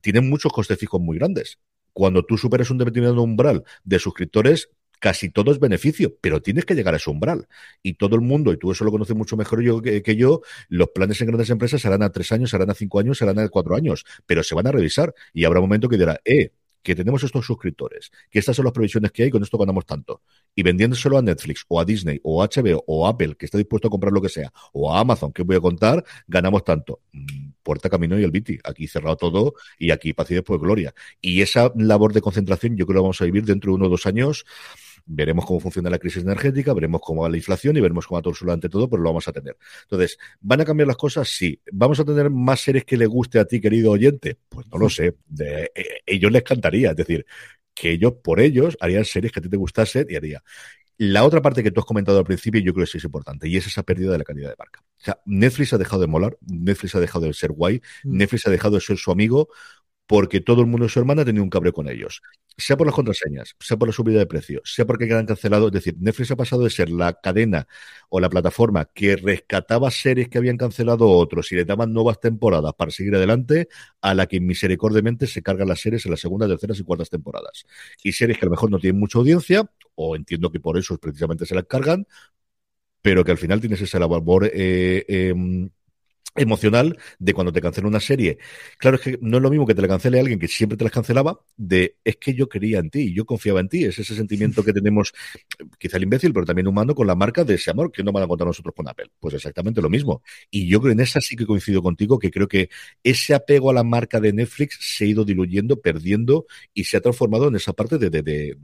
tienen muchos costes fijos muy grandes. Cuando tú superas un determinado umbral de suscriptores, casi todo es beneficio, pero tienes que llegar a ese umbral. Y todo el mundo, y tú eso lo conoces mucho mejor yo que, yo, los planes en grandes empresas serán a tres años, serán a cinco años, serán a cuatro años, pero se van a revisar y habrá un momento que dirá, eh, que tenemos estos suscriptores, que estas son las previsiones que hay, con esto ganamos tanto. Y vendiéndoselo a Netflix o a Disney o a HBO o a Apple, que está dispuesto a comprar lo que sea, o a Amazon, que voy a contar, ganamos tanto. Mm, puerta, camino y el Viti. Aquí cerrado todo y aquí paz y después gloria. Y esa labor de concentración yo creo que vamos a vivir dentro de uno o dos años veremos cómo funciona la crisis energética, veremos cómo va la inflación y veremos cómo va todo ante todo, pero lo vamos a tener. Entonces, ¿van a cambiar las cosas? Sí. ¿Vamos a tener más series que le guste a ti, querido oyente? Pues no lo sé. De, eh, ellos les cantaría, es decir, que ellos por ellos harían series que a ti te gustasen y haría. La otra parte que tú has comentado al principio, yo creo que sí es importante, y es esa pérdida de la calidad de marca. O sea, Netflix ha dejado de molar, Netflix ha dejado de ser guay, mm. Netflix ha dejado de ser su amigo, porque todo el mundo de su hermana ha tenido un cabreo con ellos. Sea por las contraseñas, sea por la subida de precio, sea porque quedan cancelados. Es decir, Netflix ha pasado de ser la cadena o la plataforma que rescataba series que habían cancelado otros y le daban nuevas temporadas para seguir adelante, a la que misericordiamente se cargan las series en las segundas, terceras y cuartas temporadas. Y series que a lo mejor no tienen mucha audiencia, o entiendo que por eso precisamente se las cargan, pero que al final tienes esa labor eh, em, emocional de cuando te cancela una serie. Claro, es que no es lo mismo que te la cancele alguien que siempre te las cancelaba, de es que yo quería en ti, yo confiaba en ti. Es ese sentimiento que tenemos, quizá el imbécil, pero también humano, con la marca de ese amor que no van a contar nosotros con Apple. Pues exactamente lo mismo. Y yo creo en esa sí que coincido contigo, que creo que ese apego a la marca de Netflix se ha ido diluyendo, perdiendo y se ha transformado en esa parte de, de, de,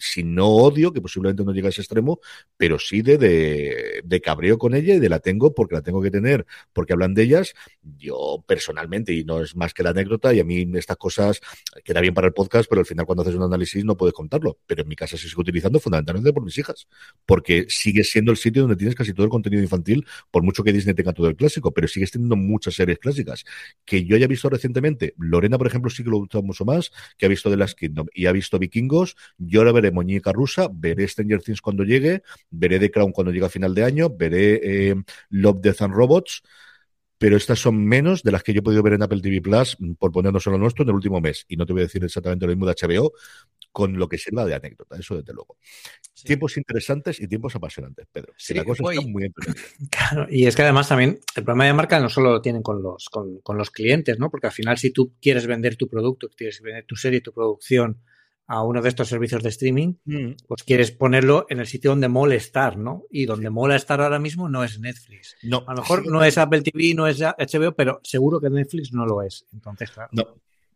si no odio, que posiblemente no llega a ese extremo, pero sí de, de, de cabreo con ella y de la tengo porque la tengo que tener, porque hablan de ellas. Yo personalmente, y no es más que la anécdota, y a mí estas cosas queda bien para el podcast, pero al final cuando haces un análisis no puedes contarlo. Pero en mi casa se sigue utilizando fundamentalmente por mis hijas, porque sigue siendo el sitio donde tienes casi todo el contenido infantil, por mucho que Disney tenga todo el clásico, pero sigues teniendo muchas series clásicas. Que yo haya visto recientemente, Lorena, por ejemplo, sí que lo gusta mucho más, que ha visto The Last Kingdom y ha visto Vikingos. Yo ahora veré Muñeca Rusa, veré Stranger Things cuando llegue, veré The Crown cuando llegue a final de año, veré eh, Love, Death and Robots pero estas son menos de las que yo he podido ver en Apple TV Plus, mm, por ponernos solo nuestro, en el último mes. Y no te voy a decir exactamente lo mismo de HBO, con lo que sirva de anécdota, eso desde luego. Tiempos interesantes y tiempos apasionantes, Pedro. Sí, la cosa está muy. Claro, y es que además también el problema de marca no solo lo tienen con los, con, con los clientes, ¿no? Porque al final, si tú quieres vender tu producto, quieres vender tu serie, tu producción, a uno de estos servicios de streaming, mm. pues quieres ponerlo en el sitio donde mola estar, ¿no? Y donde mola estar ahora mismo no es Netflix. No. A lo mejor no es Apple TV, no es HBO, pero seguro que Netflix no lo es. Entonces, claro. No.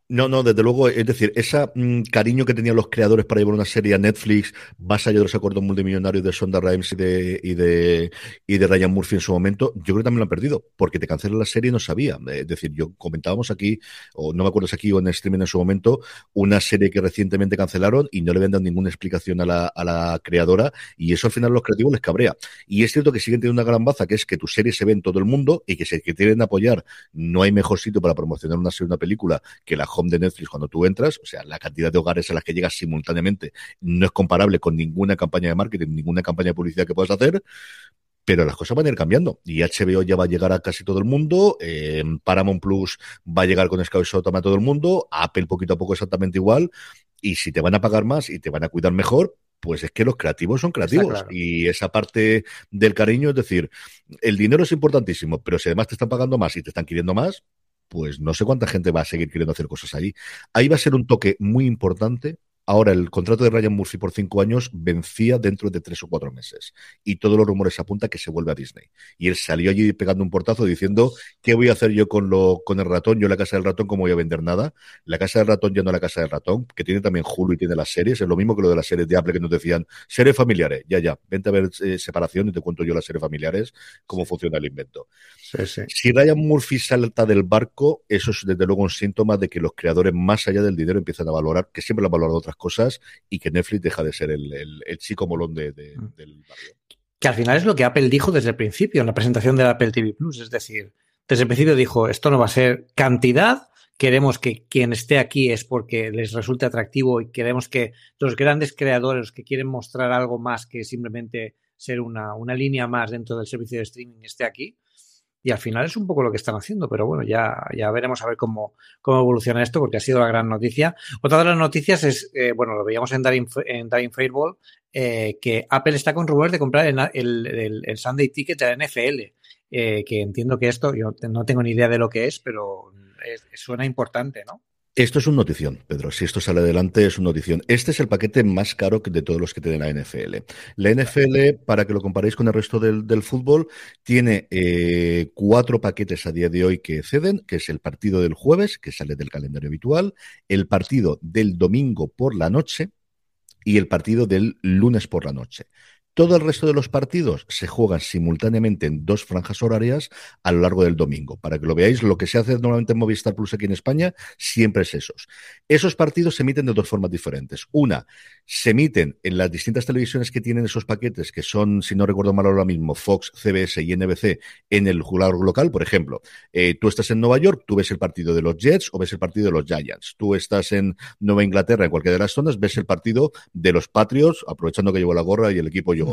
No, no, desde luego, es decir, ese mm, cariño que tenían los creadores para llevar una serie a Netflix, allá de los acuerdos multimillonarios de Sonda Rhimes y de, y de, y de Ryan Murphy en su momento, yo creo que también lo han perdido, porque te cancelan la serie y no sabía. Es decir, yo comentábamos aquí, o no me acuerdo si aquí o en streaming en su momento, una serie que recientemente cancelaron y no le vendan ninguna explicación a la, a la creadora, y eso al final a los creativos les cabrea. Y es cierto que siguen teniendo una gran baza, que es que tu serie se ve en todo el mundo y que si quieren apoyar, no hay mejor sitio para promocionar una serie, una película que la home de Netflix cuando tú entras, o sea, la cantidad de hogares a las que llegas simultáneamente no es comparable con ninguna campaña de marketing, ninguna campaña de publicidad que puedas hacer, pero las cosas van a ir cambiando. Y HBO ya va a llegar a casi todo el mundo, eh, Paramount Plus va a llegar con Sky Showtime a todo el mundo, Apple poquito a poco exactamente igual, y si te van a pagar más y te van a cuidar mejor, pues es que los creativos son creativos. Y esa parte del cariño, es decir, el dinero es importantísimo, pero si además te están pagando más y te están queriendo más, pues no sé cuánta gente va a seguir queriendo hacer cosas allí. Ahí va a ser un toque muy importante Ahora, el contrato de Ryan Murphy por cinco años vencía dentro de tres o cuatro meses. Y todos los rumores apuntan que se vuelve a Disney. Y él salió allí pegando un portazo diciendo, ¿qué voy a hacer yo con, lo, con el ratón? Yo la casa del ratón, ¿cómo voy a vender nada? La casa del ratón ya no la casa del ratón, que tiene también Hulu y tiene las series. Es lo mismo que lo de las series de Apple que nos decían, series familiares. Ya, ya, vente a ver eh, separación y te cuento yo las series familiares, cómo funciona el invento. Si Ryan Murphy salta del barco, eso es desde luego un síntoma de que los creadores, más allá del dinero, empiezan a valorar, que siempre lo han valorado otras cosas y que Netflix deja de ser el, chico molón de, mm. del barrio. Que al final es lo que Apple dijo desde el principio en la presentación del Apple TV Plus. Es decir, desde el principio dijo, esto no va a ser cantidad, queremos que quien esté aquí es porque les resulte atractivo y queremos que los grandes creadores que quieren mostrar algo más que simplemente ser una, una línea más dentro del servicio de streaming esté aquí. Y al final es un poco lo que están haciendo, pero bueno, ya, ya veremos a ver cómo, cómo evoluciona esto, porque ha sido la gran noticia. Otra de las noticias es, eh, bueno, lo veíamos en Daring, en eh, que Apple está con rumores de comprar el, el, Sunday Ticket de la NFL, eh, que entiendo que esto, yo no tengo ni idea de lo que es, pero suena importante, ¿no? Esto es un notición, Pedro. Si esto sale adelante, es una notición. Este es el paquete más caro de todos los que tiene la NFL. La NFL, para que lo comparéis con el resto del, fútbol, tiene eh, cuatro paquetes a día de hoy que ceden, que es el partido del jueves, que sale del calendario habitual, el partido del domingo por la noche y el partido del lunes por la noche. Todo el resto de los partidos se juegan simultáneamente en dos franjas horarias a lo largo del domingo. Para que lo veáis, lo que se hace normalmente en Movistar Plus aquí en España siempre es esos. Esos partidos se emiten de dos formas diferentes. Una, se emiten en las distintas televisiones que tienen esos paquetes, que son, si no recuerdo mal ahora mismo, Fox, CBS y NBC en el jugador local. Por ejemplo, eh, tú estás en Nueva York, tú ves el partido de los Jets o ves el partido de los Giants. Tú estás en Nueva Inglaterra, en cualquiera de las zonas, ves el partido de los Patriots, aprovechando que llevo la gorra y el equipo yo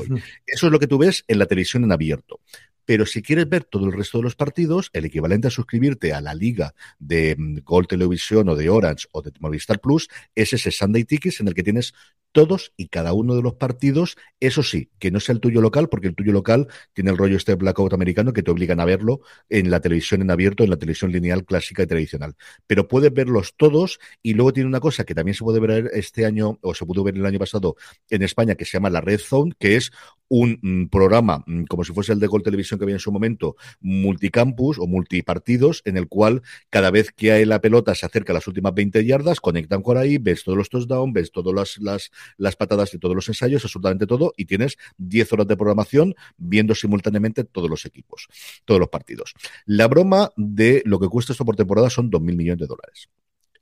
eso es lo que tú ves en la televisión en abierto. Pero si quieres ver todo el resto de los partidos, el equivalente a suscribirte a la liga de mm, Gold Televisión o de Orange o de Movistar Plus es ese Sunday Tickets en el que tienes todos y cada uno de los partidos, eso sí, que no sea el tuyo local, porque el tuyo local tiene el rollo este blackout americano que te obligan a verlo en la televisión en abierto, en la televisión lineal clásica y tradicional. Pero puedes verlos todos y luego tiene una cosa que también se puede ver este año, o se pudo ver el año pasado en España, que se llama la Red Zone, que es un mm, programa, mm, como si fuese el de Gol Televisión que había en su momento, multicampus o multipartidos, en el cual cada vez que la pelota se acerca a las últimas 20 yardas, conectan por ahí, ves todos los touchdowns, ves todas las, las, las patadas de todos los ensayos, absolutamente todo, y tienes 10 horas de programación viendo simultáneamente todos los equipos, todos los partidos. La broma de lo que cuesta esto por temporada son 2.000 millones de dólares.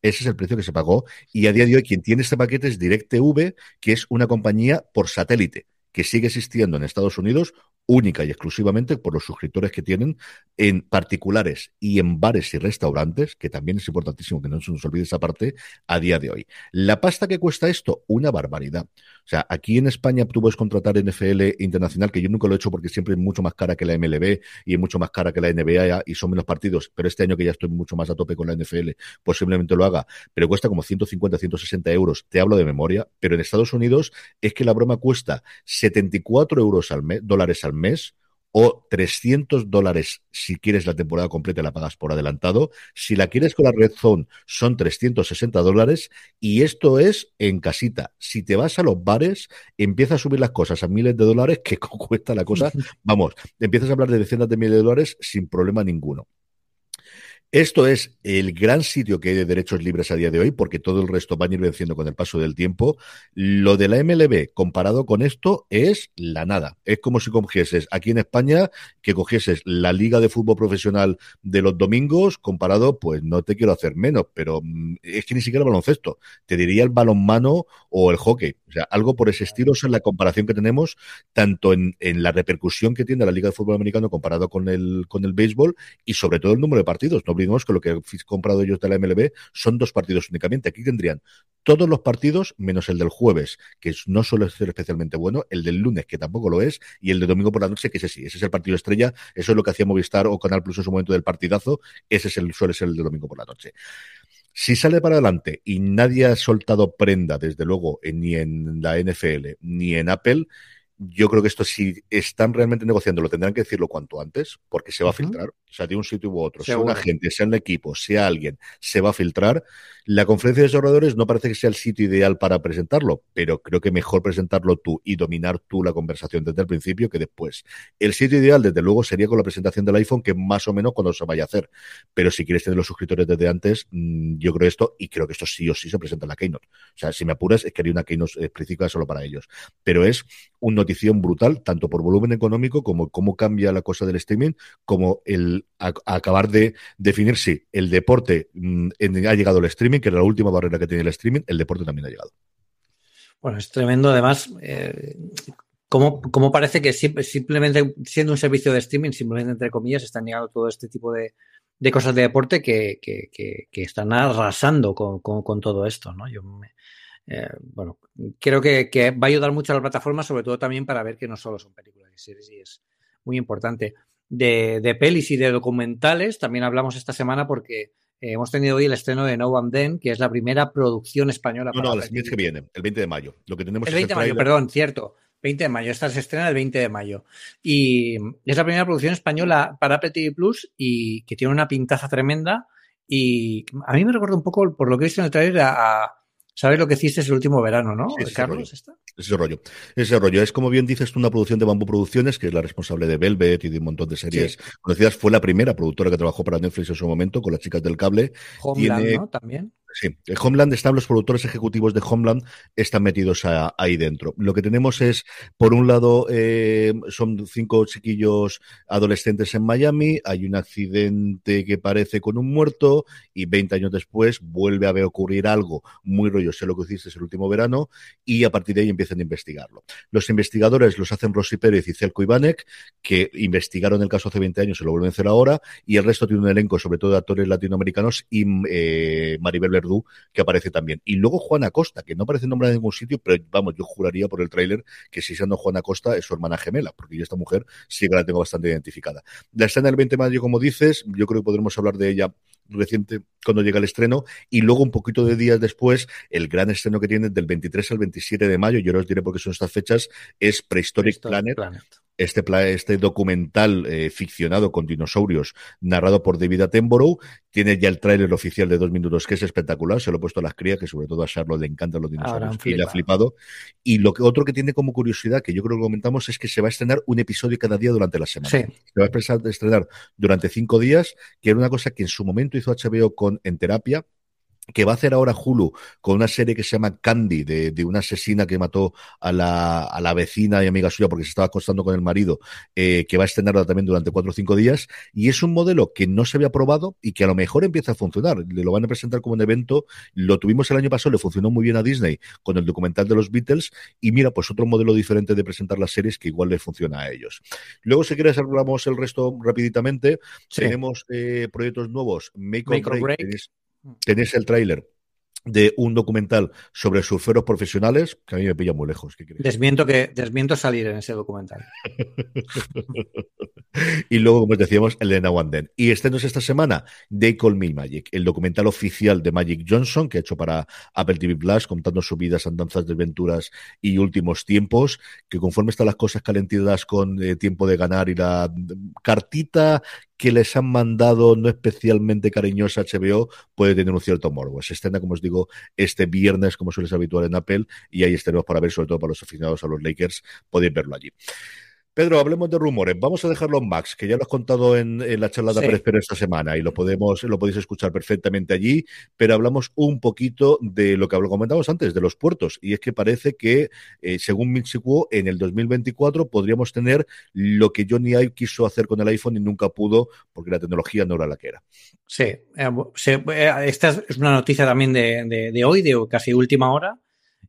Ese es el precio que se pagó y a día de hoy quien tiene este paquete es DirecTV, que es una compañía por satélite que sigue existiendo en Estados Unidos única y exclusivamente por los suscriptores que tienen en particulares y en bares y restaurantes, que también es importantísimo que no se nos olvide esa parte a día de hoy. La pasta que cuesta esto, una barbaridad. O sea, aquí en España tú puedes contratar NFL internacional, que yo nunca lo he hecho porque siempre es mucho más cara que la MLB y es mucho más cara que la NBA y son menos partidos, pero este año que ya estoy mucho más a tope con la NFL, posiblemente lo haga, pero cuesta como 150, 160 euros, te hablo de memoria, pero en Estados Unidos es que la broma cuesta 74 euros al mes, dólares al mes o 300 dólares si quieres la temporada completa y la pagas por adelantado. Si la quieres con la Red Zone son 360 dólares y esto es en casita. Si te vas a los bares, empieza a subir las cosas a miles de dólares que cuesta la cosa. Vamos, empiezas a hablar de decenas de miles de dólares sin problema ninguno. Esto es el gran sitio que hay de derechos libres a día de hoy, porque todo el resto va a ir venciendo con el paso del tiempo. Lo de la MLB comparado con esto es la nada. Es como si cogieses aquí en España, que cogieses la Liga de Fútbol Profesional de los domingos, comparado, pues no te quiero hacer menos, pero mm, es que ni siquiera el baloncesto. Te diría el balonmano o el hockey. O sea, algo por ese estilo. Esa es la comparación que tenemos, tanto en, en la repercusión que tiene la Liga de Fútbol Americano comparado con el, con el béisbol y sobre todo el número de partidos. No olvidemos que lo que han comprado ellos de la MLB son dos partidos únicamente. Aquí tendrían todos los partidos menos el del jueves, que no suele ser especialmente bueno, el del lunes, que tampoco lo es, y el de domingo por la noche, que ese sí, ese es el partido estrella, eso es lo que hacía Movistar o Canal Plus en su momento del partidazo, ese es el, suele ser el de domingo por la noche. Si sale para adelante y nadie ha soltado prenda, desde luego, ni en la NFL ni en Apple, yo creo que esto si están realmente negociando lo tendrán que decirlo cuanto antes, porque se va a filtrar. O sea, de un sitio u otro, sea un agente, sea un equipo, sea alguien, se va a filtrar. La conferencia de desarrolladores no parece que sea el sitio ideal para presentarlo, pero creo que mejor presentarlo tú y dominar tú la conversación desde el principio que después. El sitio ideal, desde luego, sería con la presentación del iPhone, que más o menos cuando se vaya a hacer. Pero si quieres tener los suscriptores desde antes, mm, yo creo esto, y creo que esto sí o sí se presenta en la Keynote. O sea, si me apuras, es que haría una Keynote específica solo para ellos. Pero es una notición brutal, tanto por volumen económico como cómo cambia la cosa del streaming, como el acabar de definir si el deporte mm, ha llegado al streaming que era la última barrera que tiene el streaming, el deporte también ha llegado. Bueno, es tremendo. Además, eh, como, parece que simplemente siendo un servicio de streaming, simplemente entre comillas, están llegando todo este tipo de, cosas de deporte que, están arrasando con, todo esto, ¿no? Yo eh, bueno, creo que, va a ayudar mucho a la plataforma, sobre todo también para ver que no solo son películas y series, y es muy importante. de, de, pelis y de documentales. También hablamos esta semana porque eh, hemos tenido hoy el estreno de No One Then, que es la primera producción española. No, no, el mes que viene, el 20 de mayo. Lo que tenemos el 20 de mayo, perdón, cierto. 20 de mayo, esta se estrena el 20 de mayo. Y es la primera producción española para Apple TV Plus y que tiene una pintaza tremenda. Y a mí me recuerda un poco, por lo que he visto en el trailer, a, ¿Sabes lo que hiciste el último verano, no? Sí, Carlos, ese rollo. Ese rollo. Ese rollo. Es como bien dices tú, una producción de Bambú Producciones, que es la responsable de Velvet y de un montón de series conocidas. Fue la primera productora que trabajó para Netflix en su momento, con las chicas del cable. Homeland, ¿no? También. Sí, el Homeland están los productores ejecutivos de Homeland están metidos ahí dentro. Lo que tenemos es, por un lado, eh, son cinco chiquillos adolescentes en Miami, hay un accidente que parece con un muerto y 20 años después vuelve a ocurrir algo muy rollo, sé lo que hiciste el último verano y a partir de ahí empiezan a investigarlo. Los investigadores los hacen Rosy Pérez y Celco Ivanek, que investigaron el caso hace 20 años y lo vuelven a hacer ahora y el resto tiene un elenco sobre todo de actores latinoamericanos y eh, Maribel que aparece también. Y luego Juana Costa, que no aparece nombrada en ningún sitio, pero vamos, yo juraría por el tráiler que si siendo Juana Costa es su hermana gemela, porque yo esta mujer sí que la tengo bastante identificada. La escena del 20 de mayo, como dices, yo creo que podremos hablar de ella reciente cuando llega el estreno y luego un poquito de días después el gran estreno que tiene del 23 al 27 de mayo, yo os diré porque son estas fechas, es Prehistoric, Planet este, este documental eh, ficcionado con dinosaurios narrado por David Attenborough. Tiene ya el tráiler oficial de dos minutos que es espectacular. Se lo he puesto a las crías, que sobre todo a Charlotte le encantan los dinosaurios y le ha flipado. Y lo que otro que tiene como curiosidad, que yo creo que comentamos, es que se va a estrenar un episodio cada día durante la semana. Se va a estrenar durante cinco días, que era una cosa que en su momento hizo HBO con En Terapia, que va a hacer ahora Hulu con una serie que se llama Candy, de, de una asesina que mató a la, a la, vecina y amiga suya porque se estaba acostando con el marido, eh, que va a estrenarla también durante cuatro o cinco días. Y es un modelo que no se había probado y que a lo mejor empieza a funcionar. Le lo van a presentar como un evento. Lo tuvimos el año pasado, le funcionó muy bien a Disney con el documental de los Beatles. Y mira, pues otro modelo diferente de presentar las series que igual le funciona a ellos. Luego, si quieres, hablamos el resto rapiditamente. Tenemos eh, proyectos nuevos. Make, Make or Break. Tenéis el tráiler de un documental sobre surferos profesionales, que a mí me pilla muy lejos. desmiento, que, desmiento salir en ese documental. y luego, como decíamos, el de Now and Then. Y este no es esta semana, They Call Me Magic, el documental oficial de Magic Johnson, que ha hecho para Apple TV Plus, contando sus vidas, andanzas, desventuras y últimos tiempos, que conforme están las cosas calentidas con eh, tiempo de ganar y la cartita que les han mandado no especialmente cariñosa HBO puede tener un cierto morbo. Se estrena, como os digo, este viernes, como suele ser habitual en Apple, y hay estrenos para ver, sobre todo para los aficionados a los Lakers, podéis verlo allí. Pedro, hablemos de rumores. Vamos a dejarlo en Max, que ya lo has contado en, la charla de sí. esta semana y lo podemos, lo podéis escuchar perfectamente allí, pero hablamos un poquito de lo que comentamos antes, de los puertos. Y es que parece que, eh, según Michikuo, en el 2024 podríamos tener lo que Johnny Ive quiso hacer con el iPhone y nunca pudo, porque la tecnología no era la que era. Sí, eh, eh, esta es una noticia también de, de, hoy, de casi última hora.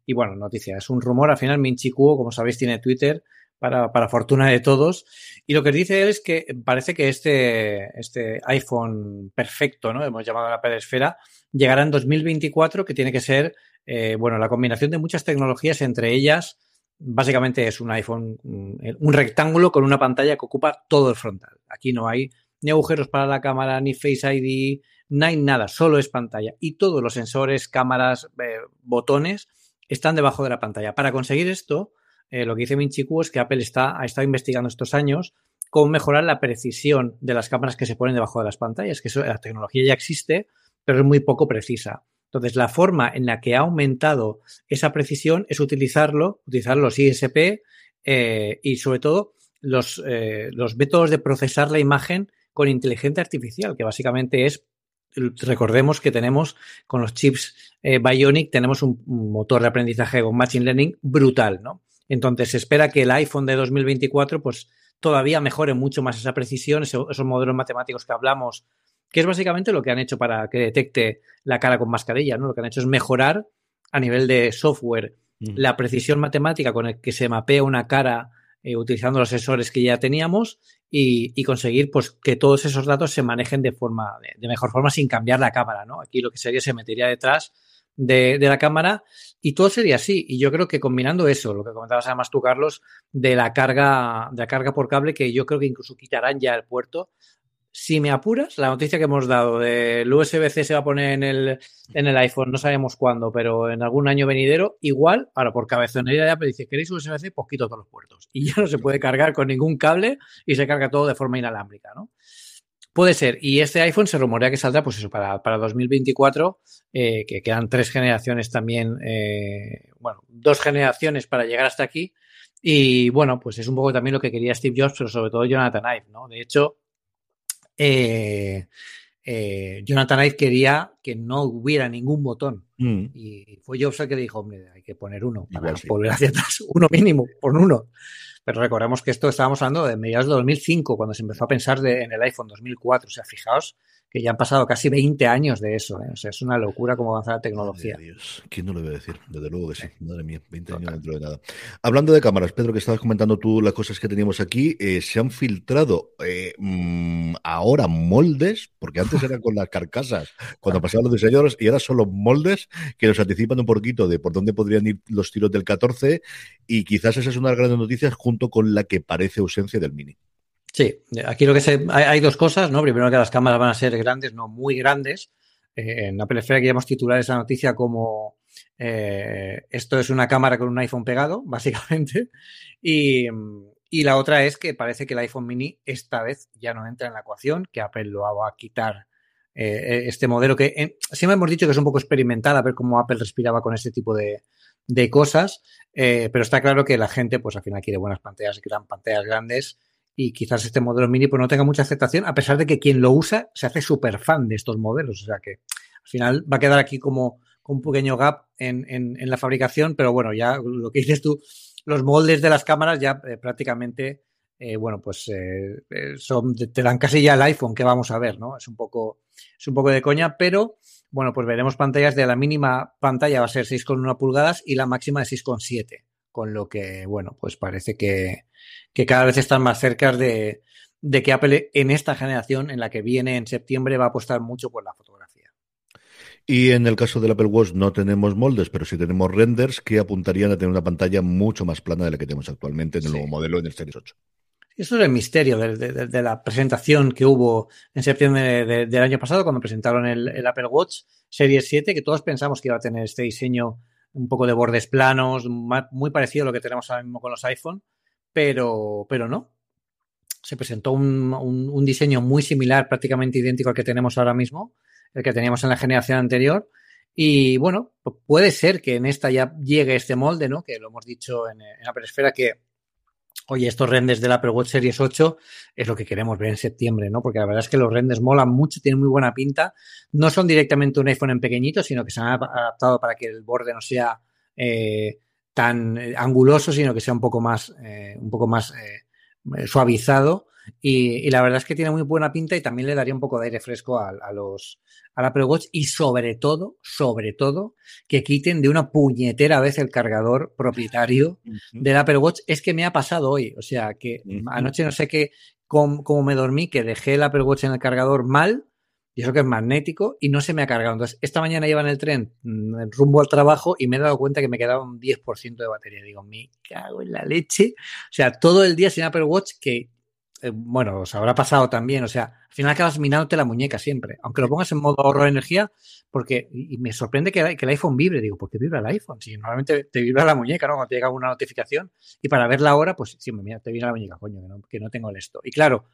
Y bueno, noticia, es un rumor. Al final, Minchikuo, como sabéis, tiene Twitter para, para, fortuna de todos. Y lo que dice él es que parece que este, este iPhone perfecto, ¿no? Hemos llamado la pedesfera, llegará en 2024, que tiene que ser, eh, bueno, la combinación de muchas tecnologías, entre ellas, básicamente es un iPhone, un rectángulo con una pantalla que ocupa todo el frontal. Aquí no hay ni agujeros para la cámara, ni Face ID, no hay nada, solo es pantalla. Y todos los sensores, cámaras, eh, botones están debajo de la pantalla. Para conseguir esto, eh, lo que dice Minchiku es que Apple está, ha estado investigando estos años cómo mejorar la precisión de las cámaras que se ponen debajo de las pantallas, que eso, la tecnología ya existe, pero es muy poco precisa. Entonces, la forma en la que ha aumentado esa precisión es utilizarlo, utilizar los ISP eh, y sobre todo los, eh, los métodos de procesar la imagen con inteligencia artificial, que básicamente es recordemos que tenemos con los chips Bionic, tenemos un, motor de aprendizaje con Machine Learning brutal, ¿no? Entonces se espera que el iPhone de 2024 pues todavía mejore mucho más esa precisión, esos, modelos matemáticos que hablamos, que es básicamente lo que han hecho para que detecte la cara con mascarilla, ¿no? Lo que han hecho es mejorar a nivel de software mm. la precisión matemática con el que se mapea una cara eh, utilizando los sensores que ya teníamos y, conseguir pues que todos esos datos se manejen de forma de, mejor forma sin cambiar la cámara, ¿no? Aquí lo que sería se metería detrás de, la cámara y todo sería así. Y yo creo que combinando eso, lo que comentabas además tú, Carlos, de la carga, de la carga por cable, que yo creo que incluso quitarán ya el puerto, si me apuras, la noticia que hemos dado del USB-C se va a poner en el, en el iPhone, no sabemos cuándo, pero en algún año venidero, igual, ahora por cabezonería Apple dice, ¿queréis USB-C? Pues quito todos los puertos. Y ya no se puede cargar con ningún cable y se carga todo de forma inalámbrica, ¿no? Puede ser. Y este iPhone se rumorea que saldrá, pues eso, para, para 2024, eh, que quedan tres generaciones también, eh, bueno, dos generaciones para llegar hasta aquí. Y bueno, pues es un poco también lo que quería Steve Jobs, pero sobre todo Jonathan Ive, ¿no? De hecho, eh, eh, Jonathan Ive quería que no hubiera ningún botón. Mm. Y fue Jobs el que dijo, hombre, hay que poner uno para volver hacia atrás, uno mínimo, por uno. Pero recordemos que esto estábamos hablando de mediados de 2005, cuando se empezó a pensar de, en el iPhone 2004. O sea, fijaos que ya han pasado casi 20 años de eso. ¿eh? O sea, es una locura cómo avanza la tecnología. Dios. ¿Quién no lo iba a decir? Desde luego que sí. Madre mía, 20 años dentro de nada. Hablando de cámaras, Pedro, que estabas comentando tú las cosas que teníamos aquí, eh, se han filtrado eh, mmm, ahora moldes, porque antes eran con las carcasas, cuando pasaban los diseñadores, y ahora son los moldes que nos anticipan un poquito de por dónde podrían ir los tiros del 14, y quizás esa es una de las grandes noticias junto con la que parece ausencia del Mini. Sí, aquí lo que se, hay, dos cosas, ¿no? Primero que las cámaras van a ser grandes, no muy grandes. Eh, en Apple Esfera queríamos titular esa noticia como eh, esto es una cámara con un iPhone pegado, básicamente. Y, la otra es que parece que el iPhone mini esta vez ya no entra en la ecuación, que Apple lo va a quitar eh, este modelo que siempre hemos dicho que es un poco experimental, a ver cómo Apple respiraba con este tipo de, cosas, pero está claro que la gente pues al final quiere buenas pantallas, gran pantallas grandes y quizás este modelo mini pues no tenga mucha aceptación, a pesar de que quien lo usa se hace súper fan de estos modelos. O sea que al final va a quedar aquí como un pequeño gap en, en, la fabricación, pero bueno, ya lo que dices tú, los moldes de las cámaras ya eh, prácticamente, eh, bueno, pues eh, son, te dan casi ya el iPhone que vamos a ver, ¿no? Es un poco, es un poco de coña, pero bueno, pues veremos pantallas de la mínima pantalla va a ser 6,1 pulgadas y la máxima de 6,7 con lo que, bueno, pues parece que, que cada vez están más cerca de, de, que Apple en esta generación, en la que viene en septiembre, va a apostar mucho por la fotografía. Y en el caso del Apple Watch no tenemos moldes, pero sí tenemos renders que apuntarían a tener una pantalla mucho más plana de la que tenemos actualmente en el sí. nuevo modelo en el Series 8. Eso es el misterio de, de, de, la presentación que hubo en septiembre de, del año pasado, cuando presentaron el, el, Apple Watch Series 7, que todos pensamos que iba a tener este diseño un poco de bordes planos, muy parecido a lo que tenemos ahora mismo con los iPhone, pero, pero no. Se presentó un, un, diseño muy similar, prácticamente idéntico al que tenemos ahora mismo, el que teníamos en la generación anterior. Y bueno, puede ser que en esta ya llegue este molde, ¿no? Que lo hemos dicho en, en Apple Esfera, que oye, estos renders del Apple Watch Series 8 es lo que queremos ver en septiembre, ¿no? Porque la verdad es que los renders molan mucho, tienen muy buena pinta. No son directamente un iPhone en pequeñito, sino que se han adaptado para que el borde no sea eh, tan anguloso, sino que sea un poco más, eh, un poco más eh, suavizado. Y, y, la verdad es que tiene muy buena pinta y también le daría un poco de aire fresco a, a los al Apple Watch y sobre todo, sobre todo, que quiten de una puñetera vez el cargador propietario uh -huh. del Apple Watch. Es que me ha pasado hoy, o sea, que uh -huh. anoche no sé qué, cómo, cómo, me dormí, que dejé el Apple Watch en el cargador mal, y eso que es magnético, y no se me ha cargado. Entonces, esta mañana iba en el tren mm, rumbo al trabajo y me he dado cuenta que me quedaba un 10% de batería. Digo, me cago en la leche. O sea, todo el día sin Apple Watch que eh, bueno, os habrá pasado también, o sea, al final acabas minándote la muñeca siempre, aunque lo pongas en modo ahorro de energía, porque, y me sorprende que, que el iPhone vibre, digo, ¿por qué vibra el iPhone? Si normalmente te vibra la muñeca, ¿no? Cuando te llega una notificación, y para ver la hora, pues sí, mira, te viene la muñeca, coño, que no, que no tengo el esto. Y claro,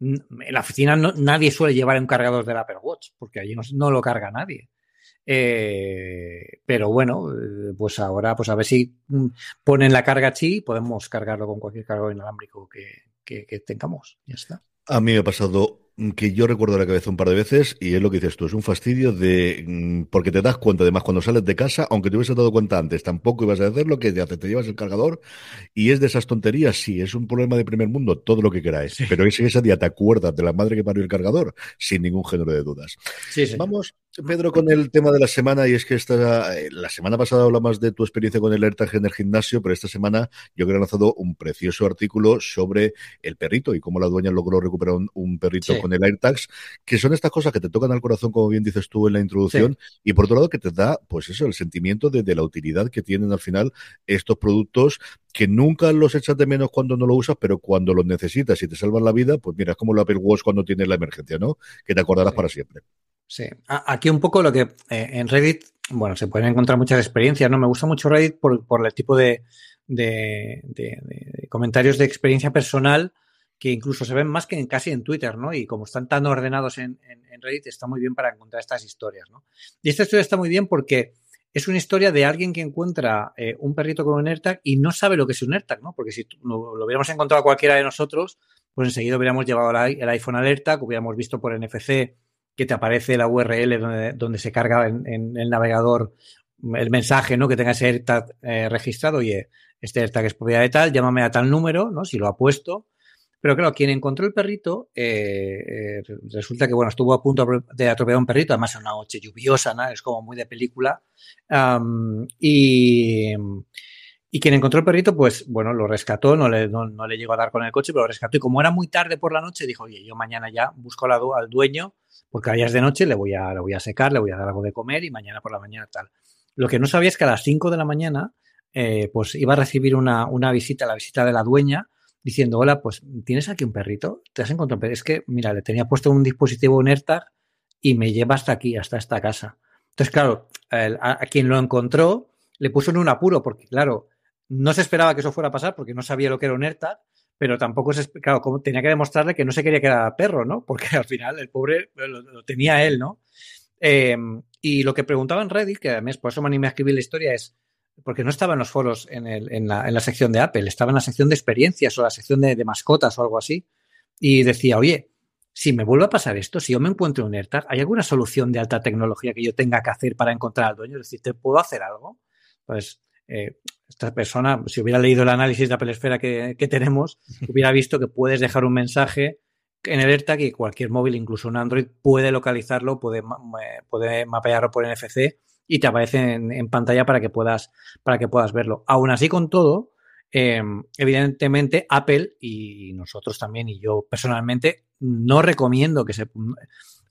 en la oficina no, nadie suele llevar un cargador del Apple Watch, porque allí no, no lo carga nadie. Eh, pero bueno, eh, pues ahora, pues a ver si mm, ponen la carga chi podemos cargarlo con cualquier cargador inalámbrico que, que, que tengamos. Ya está. A mí me ha pasado que yo recuerdo la cabeza un par de veces y es lo que dices tú, es un fastidio de mm, porque te das cuenta, además cuando sales de casa, aunque te hubieses dado cuenta antes, tampoco ibas a hacer lo que te hace, te llevas el cargador y es de esas tonterías, sí, es un problema de primer mundo, todo lo que queráis, sí. pero ese, ese día te acuerdas de la madre que parió el cargador, sin ningún género de dudas. Sí, sí. Vamos, Pedro, con el tema de la semana y es que esta, eh, la semana pasada hablamos de tu experiencia con el AirTag en el gimnasio, pero esta semana yo creo que he lanzado un precioso artículo sobre el perrito y cómo la dueña logró recuperar un, un perrito sí. con con el AirTags, que son estas cosas que te tocan al corazón, como bien dices tú en la introducción, y por otro lado que te da, pues eso, el sentimiento de, de, la utilidad que tienen al final estos productos que nunca los echas de menos cuando no lo usas, pero cuando los necesitas y te salvan la vida, pues mira, es como el Apple Watch cuando tienes la emergencia, ¿no? Que te acordarás para siempre. Sí, aquí un poco lo que eh, en Reddit, bueno, se pueden encontrar muchas experiencias, ¿no? Me gusta mucho Reddit por, por el tipo de, de, de, comentarios de experiencia personal que incluso se ven más que en, casi en Twitter, ¿no? Y como están tan ordenados en, Reddit, está muy bien para encontrar estas historias, ¿no? Y esta historia está muy bien porque es una historia de alguien que encuentra eh, un perrito con un AirTag y no sabe lo que es un AirTag, ¿no? Porque si lo, hubiéramos encontrado cualquiera de nosotros, pues enseguida hubiéramos llevado el iPhone al AirTag, hubiéramos visto por NFC que te aparece la URL donde, se carga en, en, el navegador el mensaje, ¿no? Que tenga ese AirTag eh, registrado, oye, este AirTag es propiedad de tal, llámame a tal número, ¿no? Si lo ha puesto. Pero claro, quien encontró el perrito, eh, eh, resulta que, bueno, estuvo a punto de atropellar un perrito, además en una noche lluviosa. Es como muy de película. Y, y, quien encontró el perrito, pues, bueno, lo rescató, no le, no, no le, llegó a dar con el coche, pero lo rescató. Y como era muy tarde por la noche, dijo, oye, yo mañana ya busco al dueño, porque ayer de noche le voy, a, le voy a secar, le voy a dar algo de comer y mañana por la mañana tal. Lo que no sabía es que a las 5 de la mañana, eh, pues iba a recibir una, una visita, la visita de la dueña, diciendo, hola, pues tienes aquí un perrito, te has encontrado un. Es que, mira, le tenía puesto un dispositivo, un AirTag, y me lleva hasta aquí, hasta esta casa. Entonces, claro, a, a, quien lo encontró le puso en un apuro, porque, claro, no se esperaba que eso fuera a pasar, porque no sabía lo que era un AirTag, pero tampoco se, claro, como tenía que demostrarle que no se quería quedar perro, ¿no? Porque al final el pobre lo, lo tenía él, ¿no? Eh, y lo que preguntaba en Reddit, que además por eso me animé a escribir la historia, es, porque no estaba en los foros en, el, en, la, en, la, sección de Apple, estaba en la sección de experiencias o la sección de, de, mascotas o algo así. Y decía, oye, si me vuelve a pasar esto, si yo me encuentro un AirTag, ¿hay alguna solución de alta tecnología que yo tenga que hacer para encontrar al dueño? Es decir, ¿te puedo hacer algo? Pues eh, esta persona, si hubiera leído el análisis de Apple Esfera que, que tenemos, hubiera visto que puedes dejar un mensaje en el AirTag y cualquier móvil, incluso un Android, puede localizarlo, puede, puede mapearlo por NFC y te aparece en, pantalla para que puedas, para que puedas verlo. Aún así, con todo, eh, evidentemente, Apple y nosotros también, y yo personalmente, no recomiendo que se.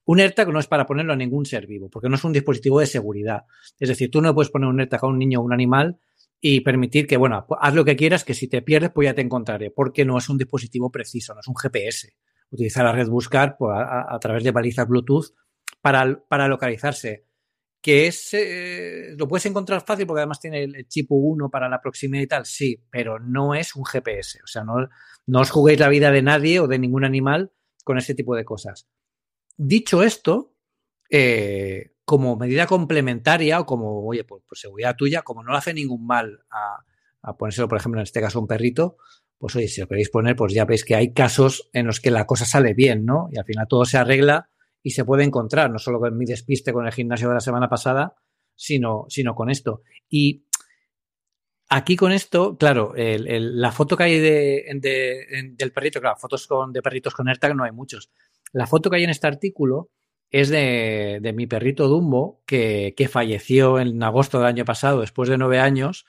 Un AirTag no es para ponerlo a ningún ser vivo, porque no es un dispositivo de seguridad. Es decir, tú no puedes poner un AirTag a un niño o un animal y permitir que, bueno, haz lo que quieras, que si te pierdes, pues ya te encontraré, porque no es un dispositivo preciso, no es un GPS. Utilizar la red buscar pues, a, a, través de balizas Bluetooth para, para localizarse que es, eh, lo puedes encontrar fácil porque además tiene el, chip 1 para la proximidad y tal, sí, pero no es un GPS. O sea, no, no os juguéis la vida de nadie o de ningún animal con ese tipo de cosas. Dicho esto, eh, como medida complementaria o como, oye, por, seguridad tuya, como no le hace ningún mal a, a ponérselo, por ejemplo, en este caso a un perrito, pues oye, si lo queréis poner, pues ya veis que hay casos en los que la cosa sale bien, ¿no? Y al final todo se arregla y se puede encontrar, no solo con mi despiste con el gimnasio de la semana pasada, sino, sino con esto. Y aquí con esto, claro, el, el, la foto que hay de, de, del perrito, claro, fotos con, de perritos con AirTag no hay muchos. La foto que hay en este artículo es de, de mi perrito Dumbo, que, que, falleció en agosto del año pasado, después de nueve años.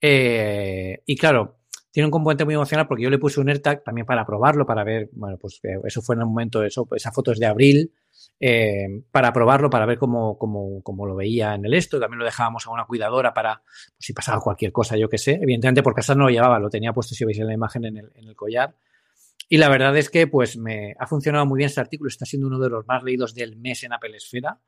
Eh, y claro, tiene un componente muy emocional porque yo le puse un AirTag también para probarlo, para ver, bueno, pues eso fue en un momento, eso, esa foto es de abril, eh, para probarlo, para ver cómo, cómo, cómo, lo veía en el esto. También lo dejábamos a una cuidadora para, pues, si pasaba cualquier cosa, yo que sé. Evidentemente por casa no lo llevaba, lo tenía puesto, si veis en la imagen, en el, en el collar. Y la verdad es que pues me ha funcionado muy bien este artículo, está siendo uno de los más leídos del mes en Apple Esfera.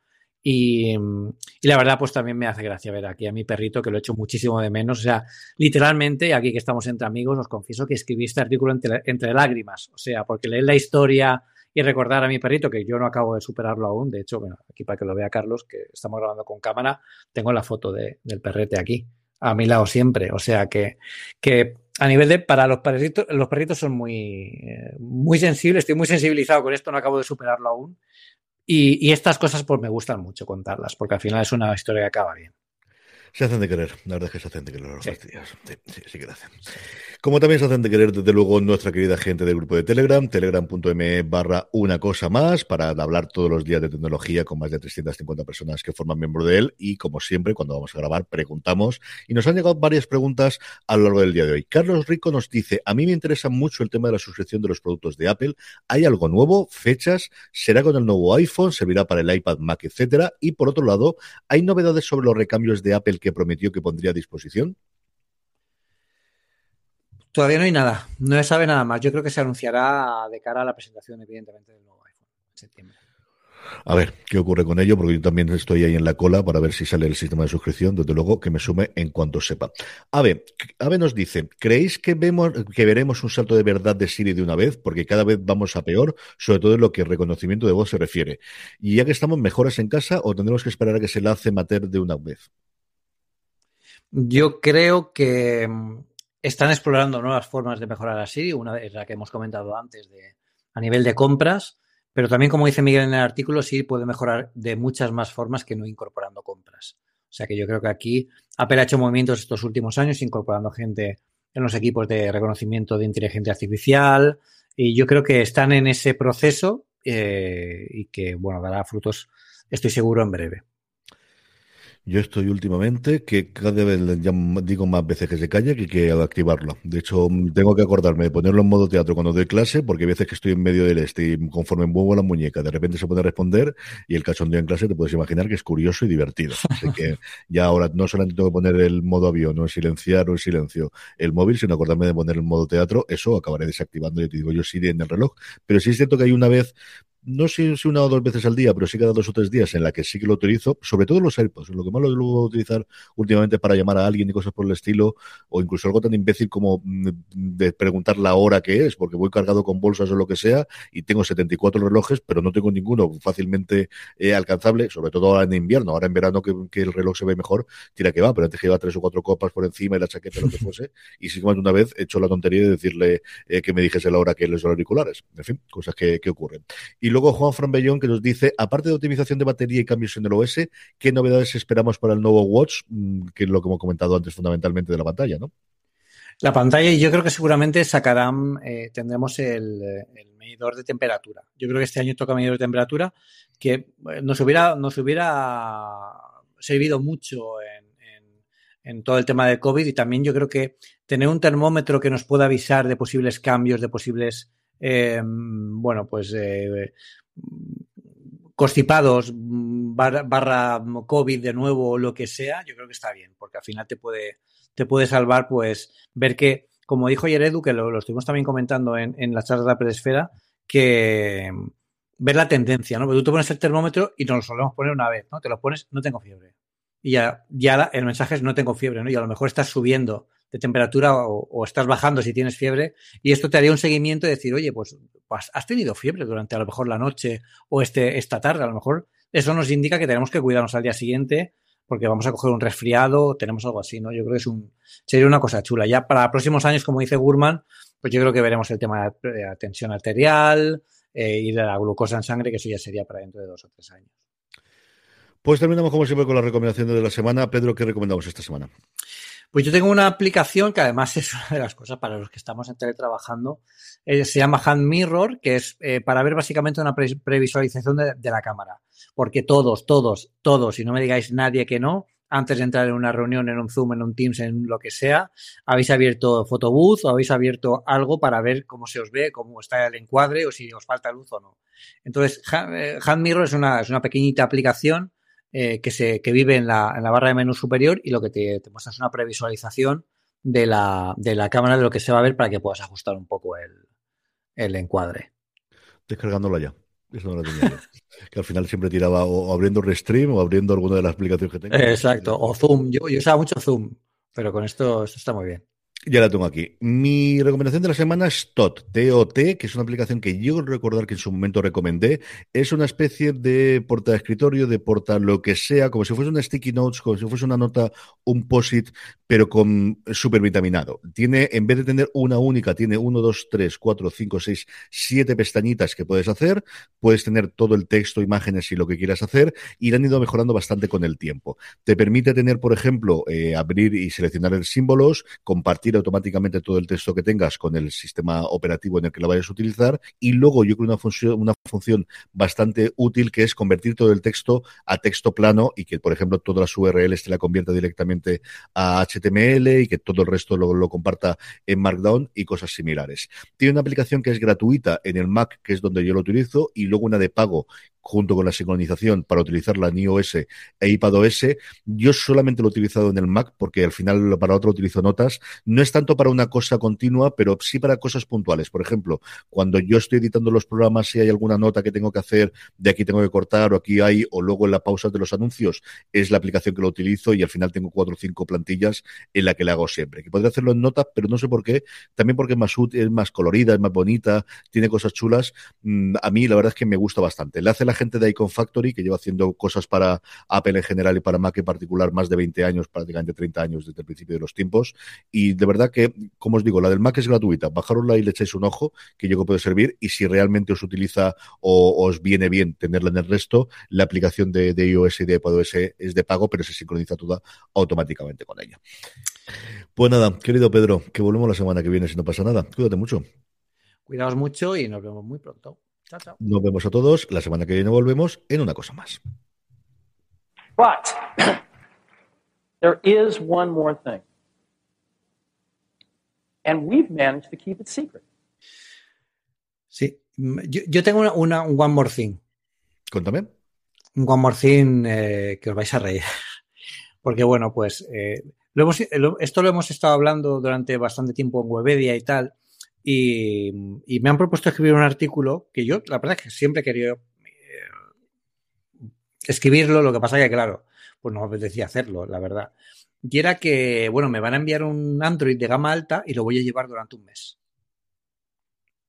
Y, y, la verdad, pues también me hace gracia ver aquí a mi perrito, que lo he hecho muchísimo de menos. O sea, literalmente, aquí que estamos entre amigos, os confieso que escribí este artículo entre, entre lágrimas. O sea, porque leer la historia y recordar a mi perrito, que yo no acabo de superarlo aún. De hecho, aquí para que lo vea Carlos, que estamos grabando con cámara, tengo la foto de, del perrete aquí, a mi lado siempre. O sea que, que a nivel de, para los perritos, los perritos son muy, eh, muy sensibles, estoy muy sensibilizado con esto, no acabo de superarlo aún. Y, y, estas cosas pues me gustan mucho contarlas, porque al final es una historia que acaba bien. Se hacen de querer, la verdad es que se hacen de querer los sí. Sí, sí, sí que lo hacen. Como también se hacen de querer, desde luego, nuestra querida gente del grupo de Telegram, telegram.me barra una cosa más, para hablar todos los días de tecnología con más de 350 personas que forman miembro de él. Y como siempre, cuando vamos a grabar, preguntamos. Y nos han llegado varias preguntas a lo largo del día de hoy. Carlos Rico nos dice: A mí me interesa mucho el tema de la suscripción de los productos de Apple. ¿Hay algo nuevo? ¿Fechas? ¿Será con el nuevo iPhone? ¿Servirá para el iPad, Mac, etcétera? Y por otro lado, ¿hay novedades sobre los recambios de Apple que prometió que pondría a disposición? Todavía no hay nada, no se sabe nada más. Yo creo que se anunciará de cara a la presentación, evidentemente, del nuevo iPhone en septiembre. A ver qué ocurre con ello, porque yo también estoy ahí en la cola para ver si sale el sistema de suscripción. Desde luego que me sume en cuanto sepa. Ave, Ave nos dice: ¿Creéis que vemos que veremos un salto de verdad de Siri de una vez? Porque cada vez vamos a peor, sobre todo en lo que reconocimiento de voz se refiere. Y ya que estamos mejoras en casa, o tendremos que esperar a que se la hace mater de una vez. Yo creo que mm, están explorando nuevas formas de mejorar a Siri. Una es la que hemos comentado antes de, a nivel de compras, pero también, como dice Miguel en el artículo, Siri puede mejorar de muchas más formas que no incorporando compras. O sea que yo creo que aquí Apple ha hecho movimientos estos últimos años incorporando gente en los equipos de reconocimiento de inteligencia artificial y yo creo que están en ese proceso eh, y que, bueno, dará frutos, estoy seguro, en breve. Yo estoy últimamente que cada vez ya digo más veces que se calla que que activarlo. De hecho, tengo que acordarme de ponerlo en modo teatro cuando doy clase, porque hay veces que estoy en medio del este y conforme muevo la muñeca, de repente se puede responder y el cachondeo en clase te puedes imaginar que es curioso y divertido. Así que ya ahora no solamente tengo que poner el modo avión o en silenciar o en silencio el móvil, sino acordarme de poner el modo teatro, eso acabaré desactivando, y te digo yo, sí en el reloj. Pero sí es cierto que hay una vez no sé si una o dos veces al día, pero sí cada dos o tres días en la que sí que lo utilizo, sobre todo los AirPods. Lo que más lo voy a utilizar últimamente para llamar a alguien y cosas por el estilo, o incluso algo tan imbécil como mm, de preguntar la hora que es, porque voy cargado con bolsas o lo que sea y tengo 74 relojes, pero no tengo ninguno fácilmente eh, alcanzable, sobre todo ahora en invierno. Ahora en verano que, que, el reloj se ve mejor, tira que va, pero antes que iba tres o cuatro copas por encima y la chaqueta, lo que fuese, y sí que más de una vez he hecho la tontería de decirle eh, que me dijese la hora que los auriculares. En fin, cosas que, que ocurren. Y luego Juan Frambellón que nos dice, aparte de optimización de batería y cambios en el OS, ¿qué novedades esperamos para el nuevo Watch? Mm, que es lo que hemos comentado antes fundamentalmente de la pantalla, ¿no? La pantalla, y yo creo que seguramente sacarán, eh, tendremos el, medidor de temperatura. Yo creo que este año toca medidor de temperatura, que eh, nos hubiera, nos hubiera servido mucho en todo el tema del COVID y también yo creo que tener un termómetro que nos pueda avisar de posibles cambios, de posibles eh, bueno, pues eh, constipados barra, COVID de nuevo o lo que sea, yo creo que está bien, porque al final te puede, te puede salvar, pues, ver que, como dijo ayer Edu, que lo, lo estuvimos también comentando en, en la charla de la predesfera, que ver la tendencia, ¿no? Tú te pones el termómetro y nos lo solemos poner una vez, ¿no? Te lo pones, no tengo fiebre. Y ya, ya el mensaje es no tengo fiebre, ¿no? Y a lo mejor estás subiendo de temperatura o, estás bajando si tienes fiebre y esto te haría un seguimiento y decir, oye, pues, pues, has tenido fiebre durante a lo mejor la noche o este, esta tarde, a lo mejor eso nos indica que tenemos que cuidarnos al día siguiente porque vamos a coger un resfriado, tenemos algo así, ¿no? Yo creo que es un, sería una cosa chula. Ya para próximos años, como dice Gurman, pues yo creo que veremos el tema de la tensión arterial eh, y de la glucosa en sangre, que eso ya sería para dentro de dos o tres años. Pues terminamos como siempre con las recomendaciones de la semana. Pedro, ¿qué recomendamos esta semana? Pues yo tengo una aplicación que además es una de las cosas para los que estamos en teletrabajando. Eh, se llama Hand Mirror, que es eh, para ver básicamente una pre previsualización de, la cámara. Porque todos, todos, todos, y no me digáis nadie que no, antes de entrar en una reunión, en un Zoom, en un Teams, en lo que sea, habéis abierto Photobooth o habéis abierto algo para ver cómo se os ve, cómo está el encuadre o si os falta luz o no. Entonces, eh, Hand Mirror es una pequeñita aplicación eh, que, se, que vive en la, en la, barra de menú superior y lo que te, te muestra es una previsualización de la, de la, cámara de lo que se va a ver para que puedas ajustar un poco el, el encuadre. Descargándola ya. Eso no lo tenía yo. que al final siempre tiraba o abriendo Restream o abriendo alguna de las aplicaciones que tengo. Exacto, o Zoom. Yo, yo usaba mucho Zoom, pero con esto, esto está muy bien. Ya la tengo aquí. Mi recomendación de la semana es TOT, T-O-T, que es una aplicación que yo recordar que en su momento recomendé. Es una especie de porta de escritorio, de porta lo que sea, como si fuese una sticky notes, como si fuese una nota, un POSIT, pero con súper vitaminado. Tiene, en vez de tener una única, tiene uno, dos, tres, cuatro, cinco, seis, siete pestañitas que puedes hacer. Puedes tener todo el texto, imágenes y lo que quieras hacer. Y la han ido mejorando bastante con el tiempo. Te permite tener, por ejemplo, eh, abrir y seleccionar el símbolos, compartir automáticamente todo el texto que tengas con el sistema operativo en el que lo vayas a utilizar y luego yo creo una función, una función bastante útil que es convertir todo el texto a texto plano y que, por ejemplo, todas las URLs te la convierta directamente a HTML y que todo el resto lo, lo comparta en Markdown y cosas similares. Tiene una aplicación que es gratuita en el Mac, que es donde yo lo utilizo, y luego una de pago junto con la sincronización para utilizarla en iOS e iPadOS. Yo solamente lo he utilizado en el Mac porque al final para otro utilizo notas. No es tanto para una cosa continua, pero sí para cosas puntuales. Por ejemplo, cuando yo estoy editando los programas, si hay alguna nota que tengo que hacer, de aquí tengo que cortar o aquí hay, o luego en la pausa de los anuncios, es la aplicación que lo utilizo y al final tengo cuatro o cinco plantillas en la que le hago siempre. Que podría hacerlo en notas, pero no sé por qué. También porque es más es más colorida, es más bonita, tiene cosas chulas. Mm, a mí la verdad es que me gusta bastante. Le hace la gente de Icon Factory, que lleva haciendo cosas para Apple en general y para Mac en particular más de 20 años, prácticamente 30 años desde el principio de los tiempos. Y de verdad que, como os digo, la del Mac es gratuita. Bajárosla y le echáis un ojo, que yo que puede servir. Y si realmente os utiliza o os viene bien tenerla en el resto, la aplicación de, de iOS y de iPadOS es de pago, pero se sincroniza toda automáticamente con ella. Pues nada, querido Pedro, que volvemos la semana que viene si no pasa nada. Cuídate mucho. Cuidaos mucho y nos vemos muy pronto. Chao, chao. Nos vemos a todos. La semana que viene volvemos en una cosa más. But there is one more thing. And we've managed to keep it secret. Sí, yo, yo tengo una, una, un One More Thing. Cuéntame. Un One More Thing eh, que os vais a reír. Porque, bueno, pues eh, lo hemos, lo, esto lo hemos estado hablando durante bastante tiempo en Webedia y tal. Y, y, me han propuesto escribir un artículo que yo, la verdad es que siempre he querido eh, escribirlo, lo que pasa que, claro, pues no me apetecía hacerlo, la verdad. Y era que, bueno, me van a enviar un Android de gama alta y lo voy a llevar durante un mes.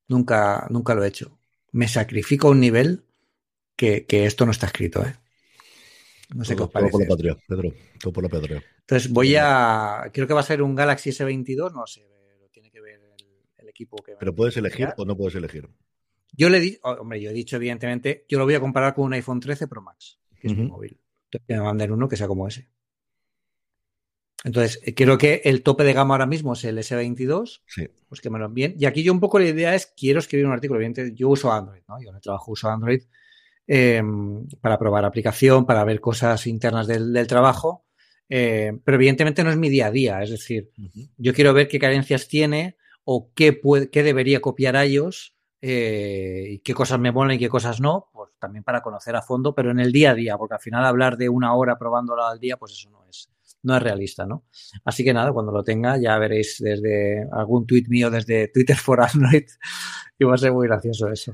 Nunca, nunca lo he hecho. Me sacrifico a un nivel que, que, esto no está escrito, ¿eh? No sé todo, qué os parece. Todo por la patria, Pedro. Todo por la patria. Entonces voy a. Creo que va a ser un Galaxy S22, no sé. Lo tiene que ver el, el equipo que. Pero puedes elegir o no puedes elegir. Yo le di, hombre, yo he dicho evidentemente, yo lo voy a comparar con un iPhone 13 Pro Max, que es uh -huh. mi móvil. Entonces me mandan uno que sea como ese. Entonces, creo que el tope de gama ahora mismo es el S22, sí. pues que me lo envíen. Y aquí yo un poco la idea es, quiero escribir un artículo, evidentemente yo uso Android, ¿no? Yo en el trabajo uso Android eh, para probar aplicación, para ver cosas internas del, del trabajo, eh, pero evidentemente no es mi día a día, es decir, uh -huh. yo quiero ver qué carencias tiene o qué, puede, qué debería copiar a ellos eh, y qué cosas me molan y qué cosas no, pues también para conocer a fondo, pero en el día a día, porque al final hablar de una hora probándola al día, pues eso no es, no es realista, ¿no? Así que nada, cuando lo tenga ya veréis desde algún tweet mío desde Twitter for Android y va a ser muy gracioso eso.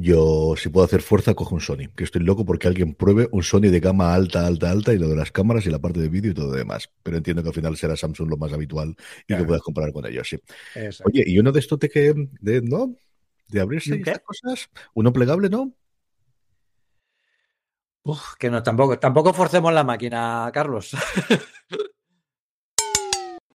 Yo, si puedo hacer fuerza, cojo un Sony, que estoy loco porque alguien pruebe un Sony de gama alta, alta, alta y lo de las cámaras y la parte de vídeo y todo lo demás. Pero entiendo que al final será Samsung lo más habitual y claro. que puedas comparar con ellos, sí. Exacto. Oye, y uno de estos de que, de, ¿no? De abrirse estas cosas, uno plegable, ¿no? Uf, que no, tampoco, tampoco forcemos la máquina, Carlos.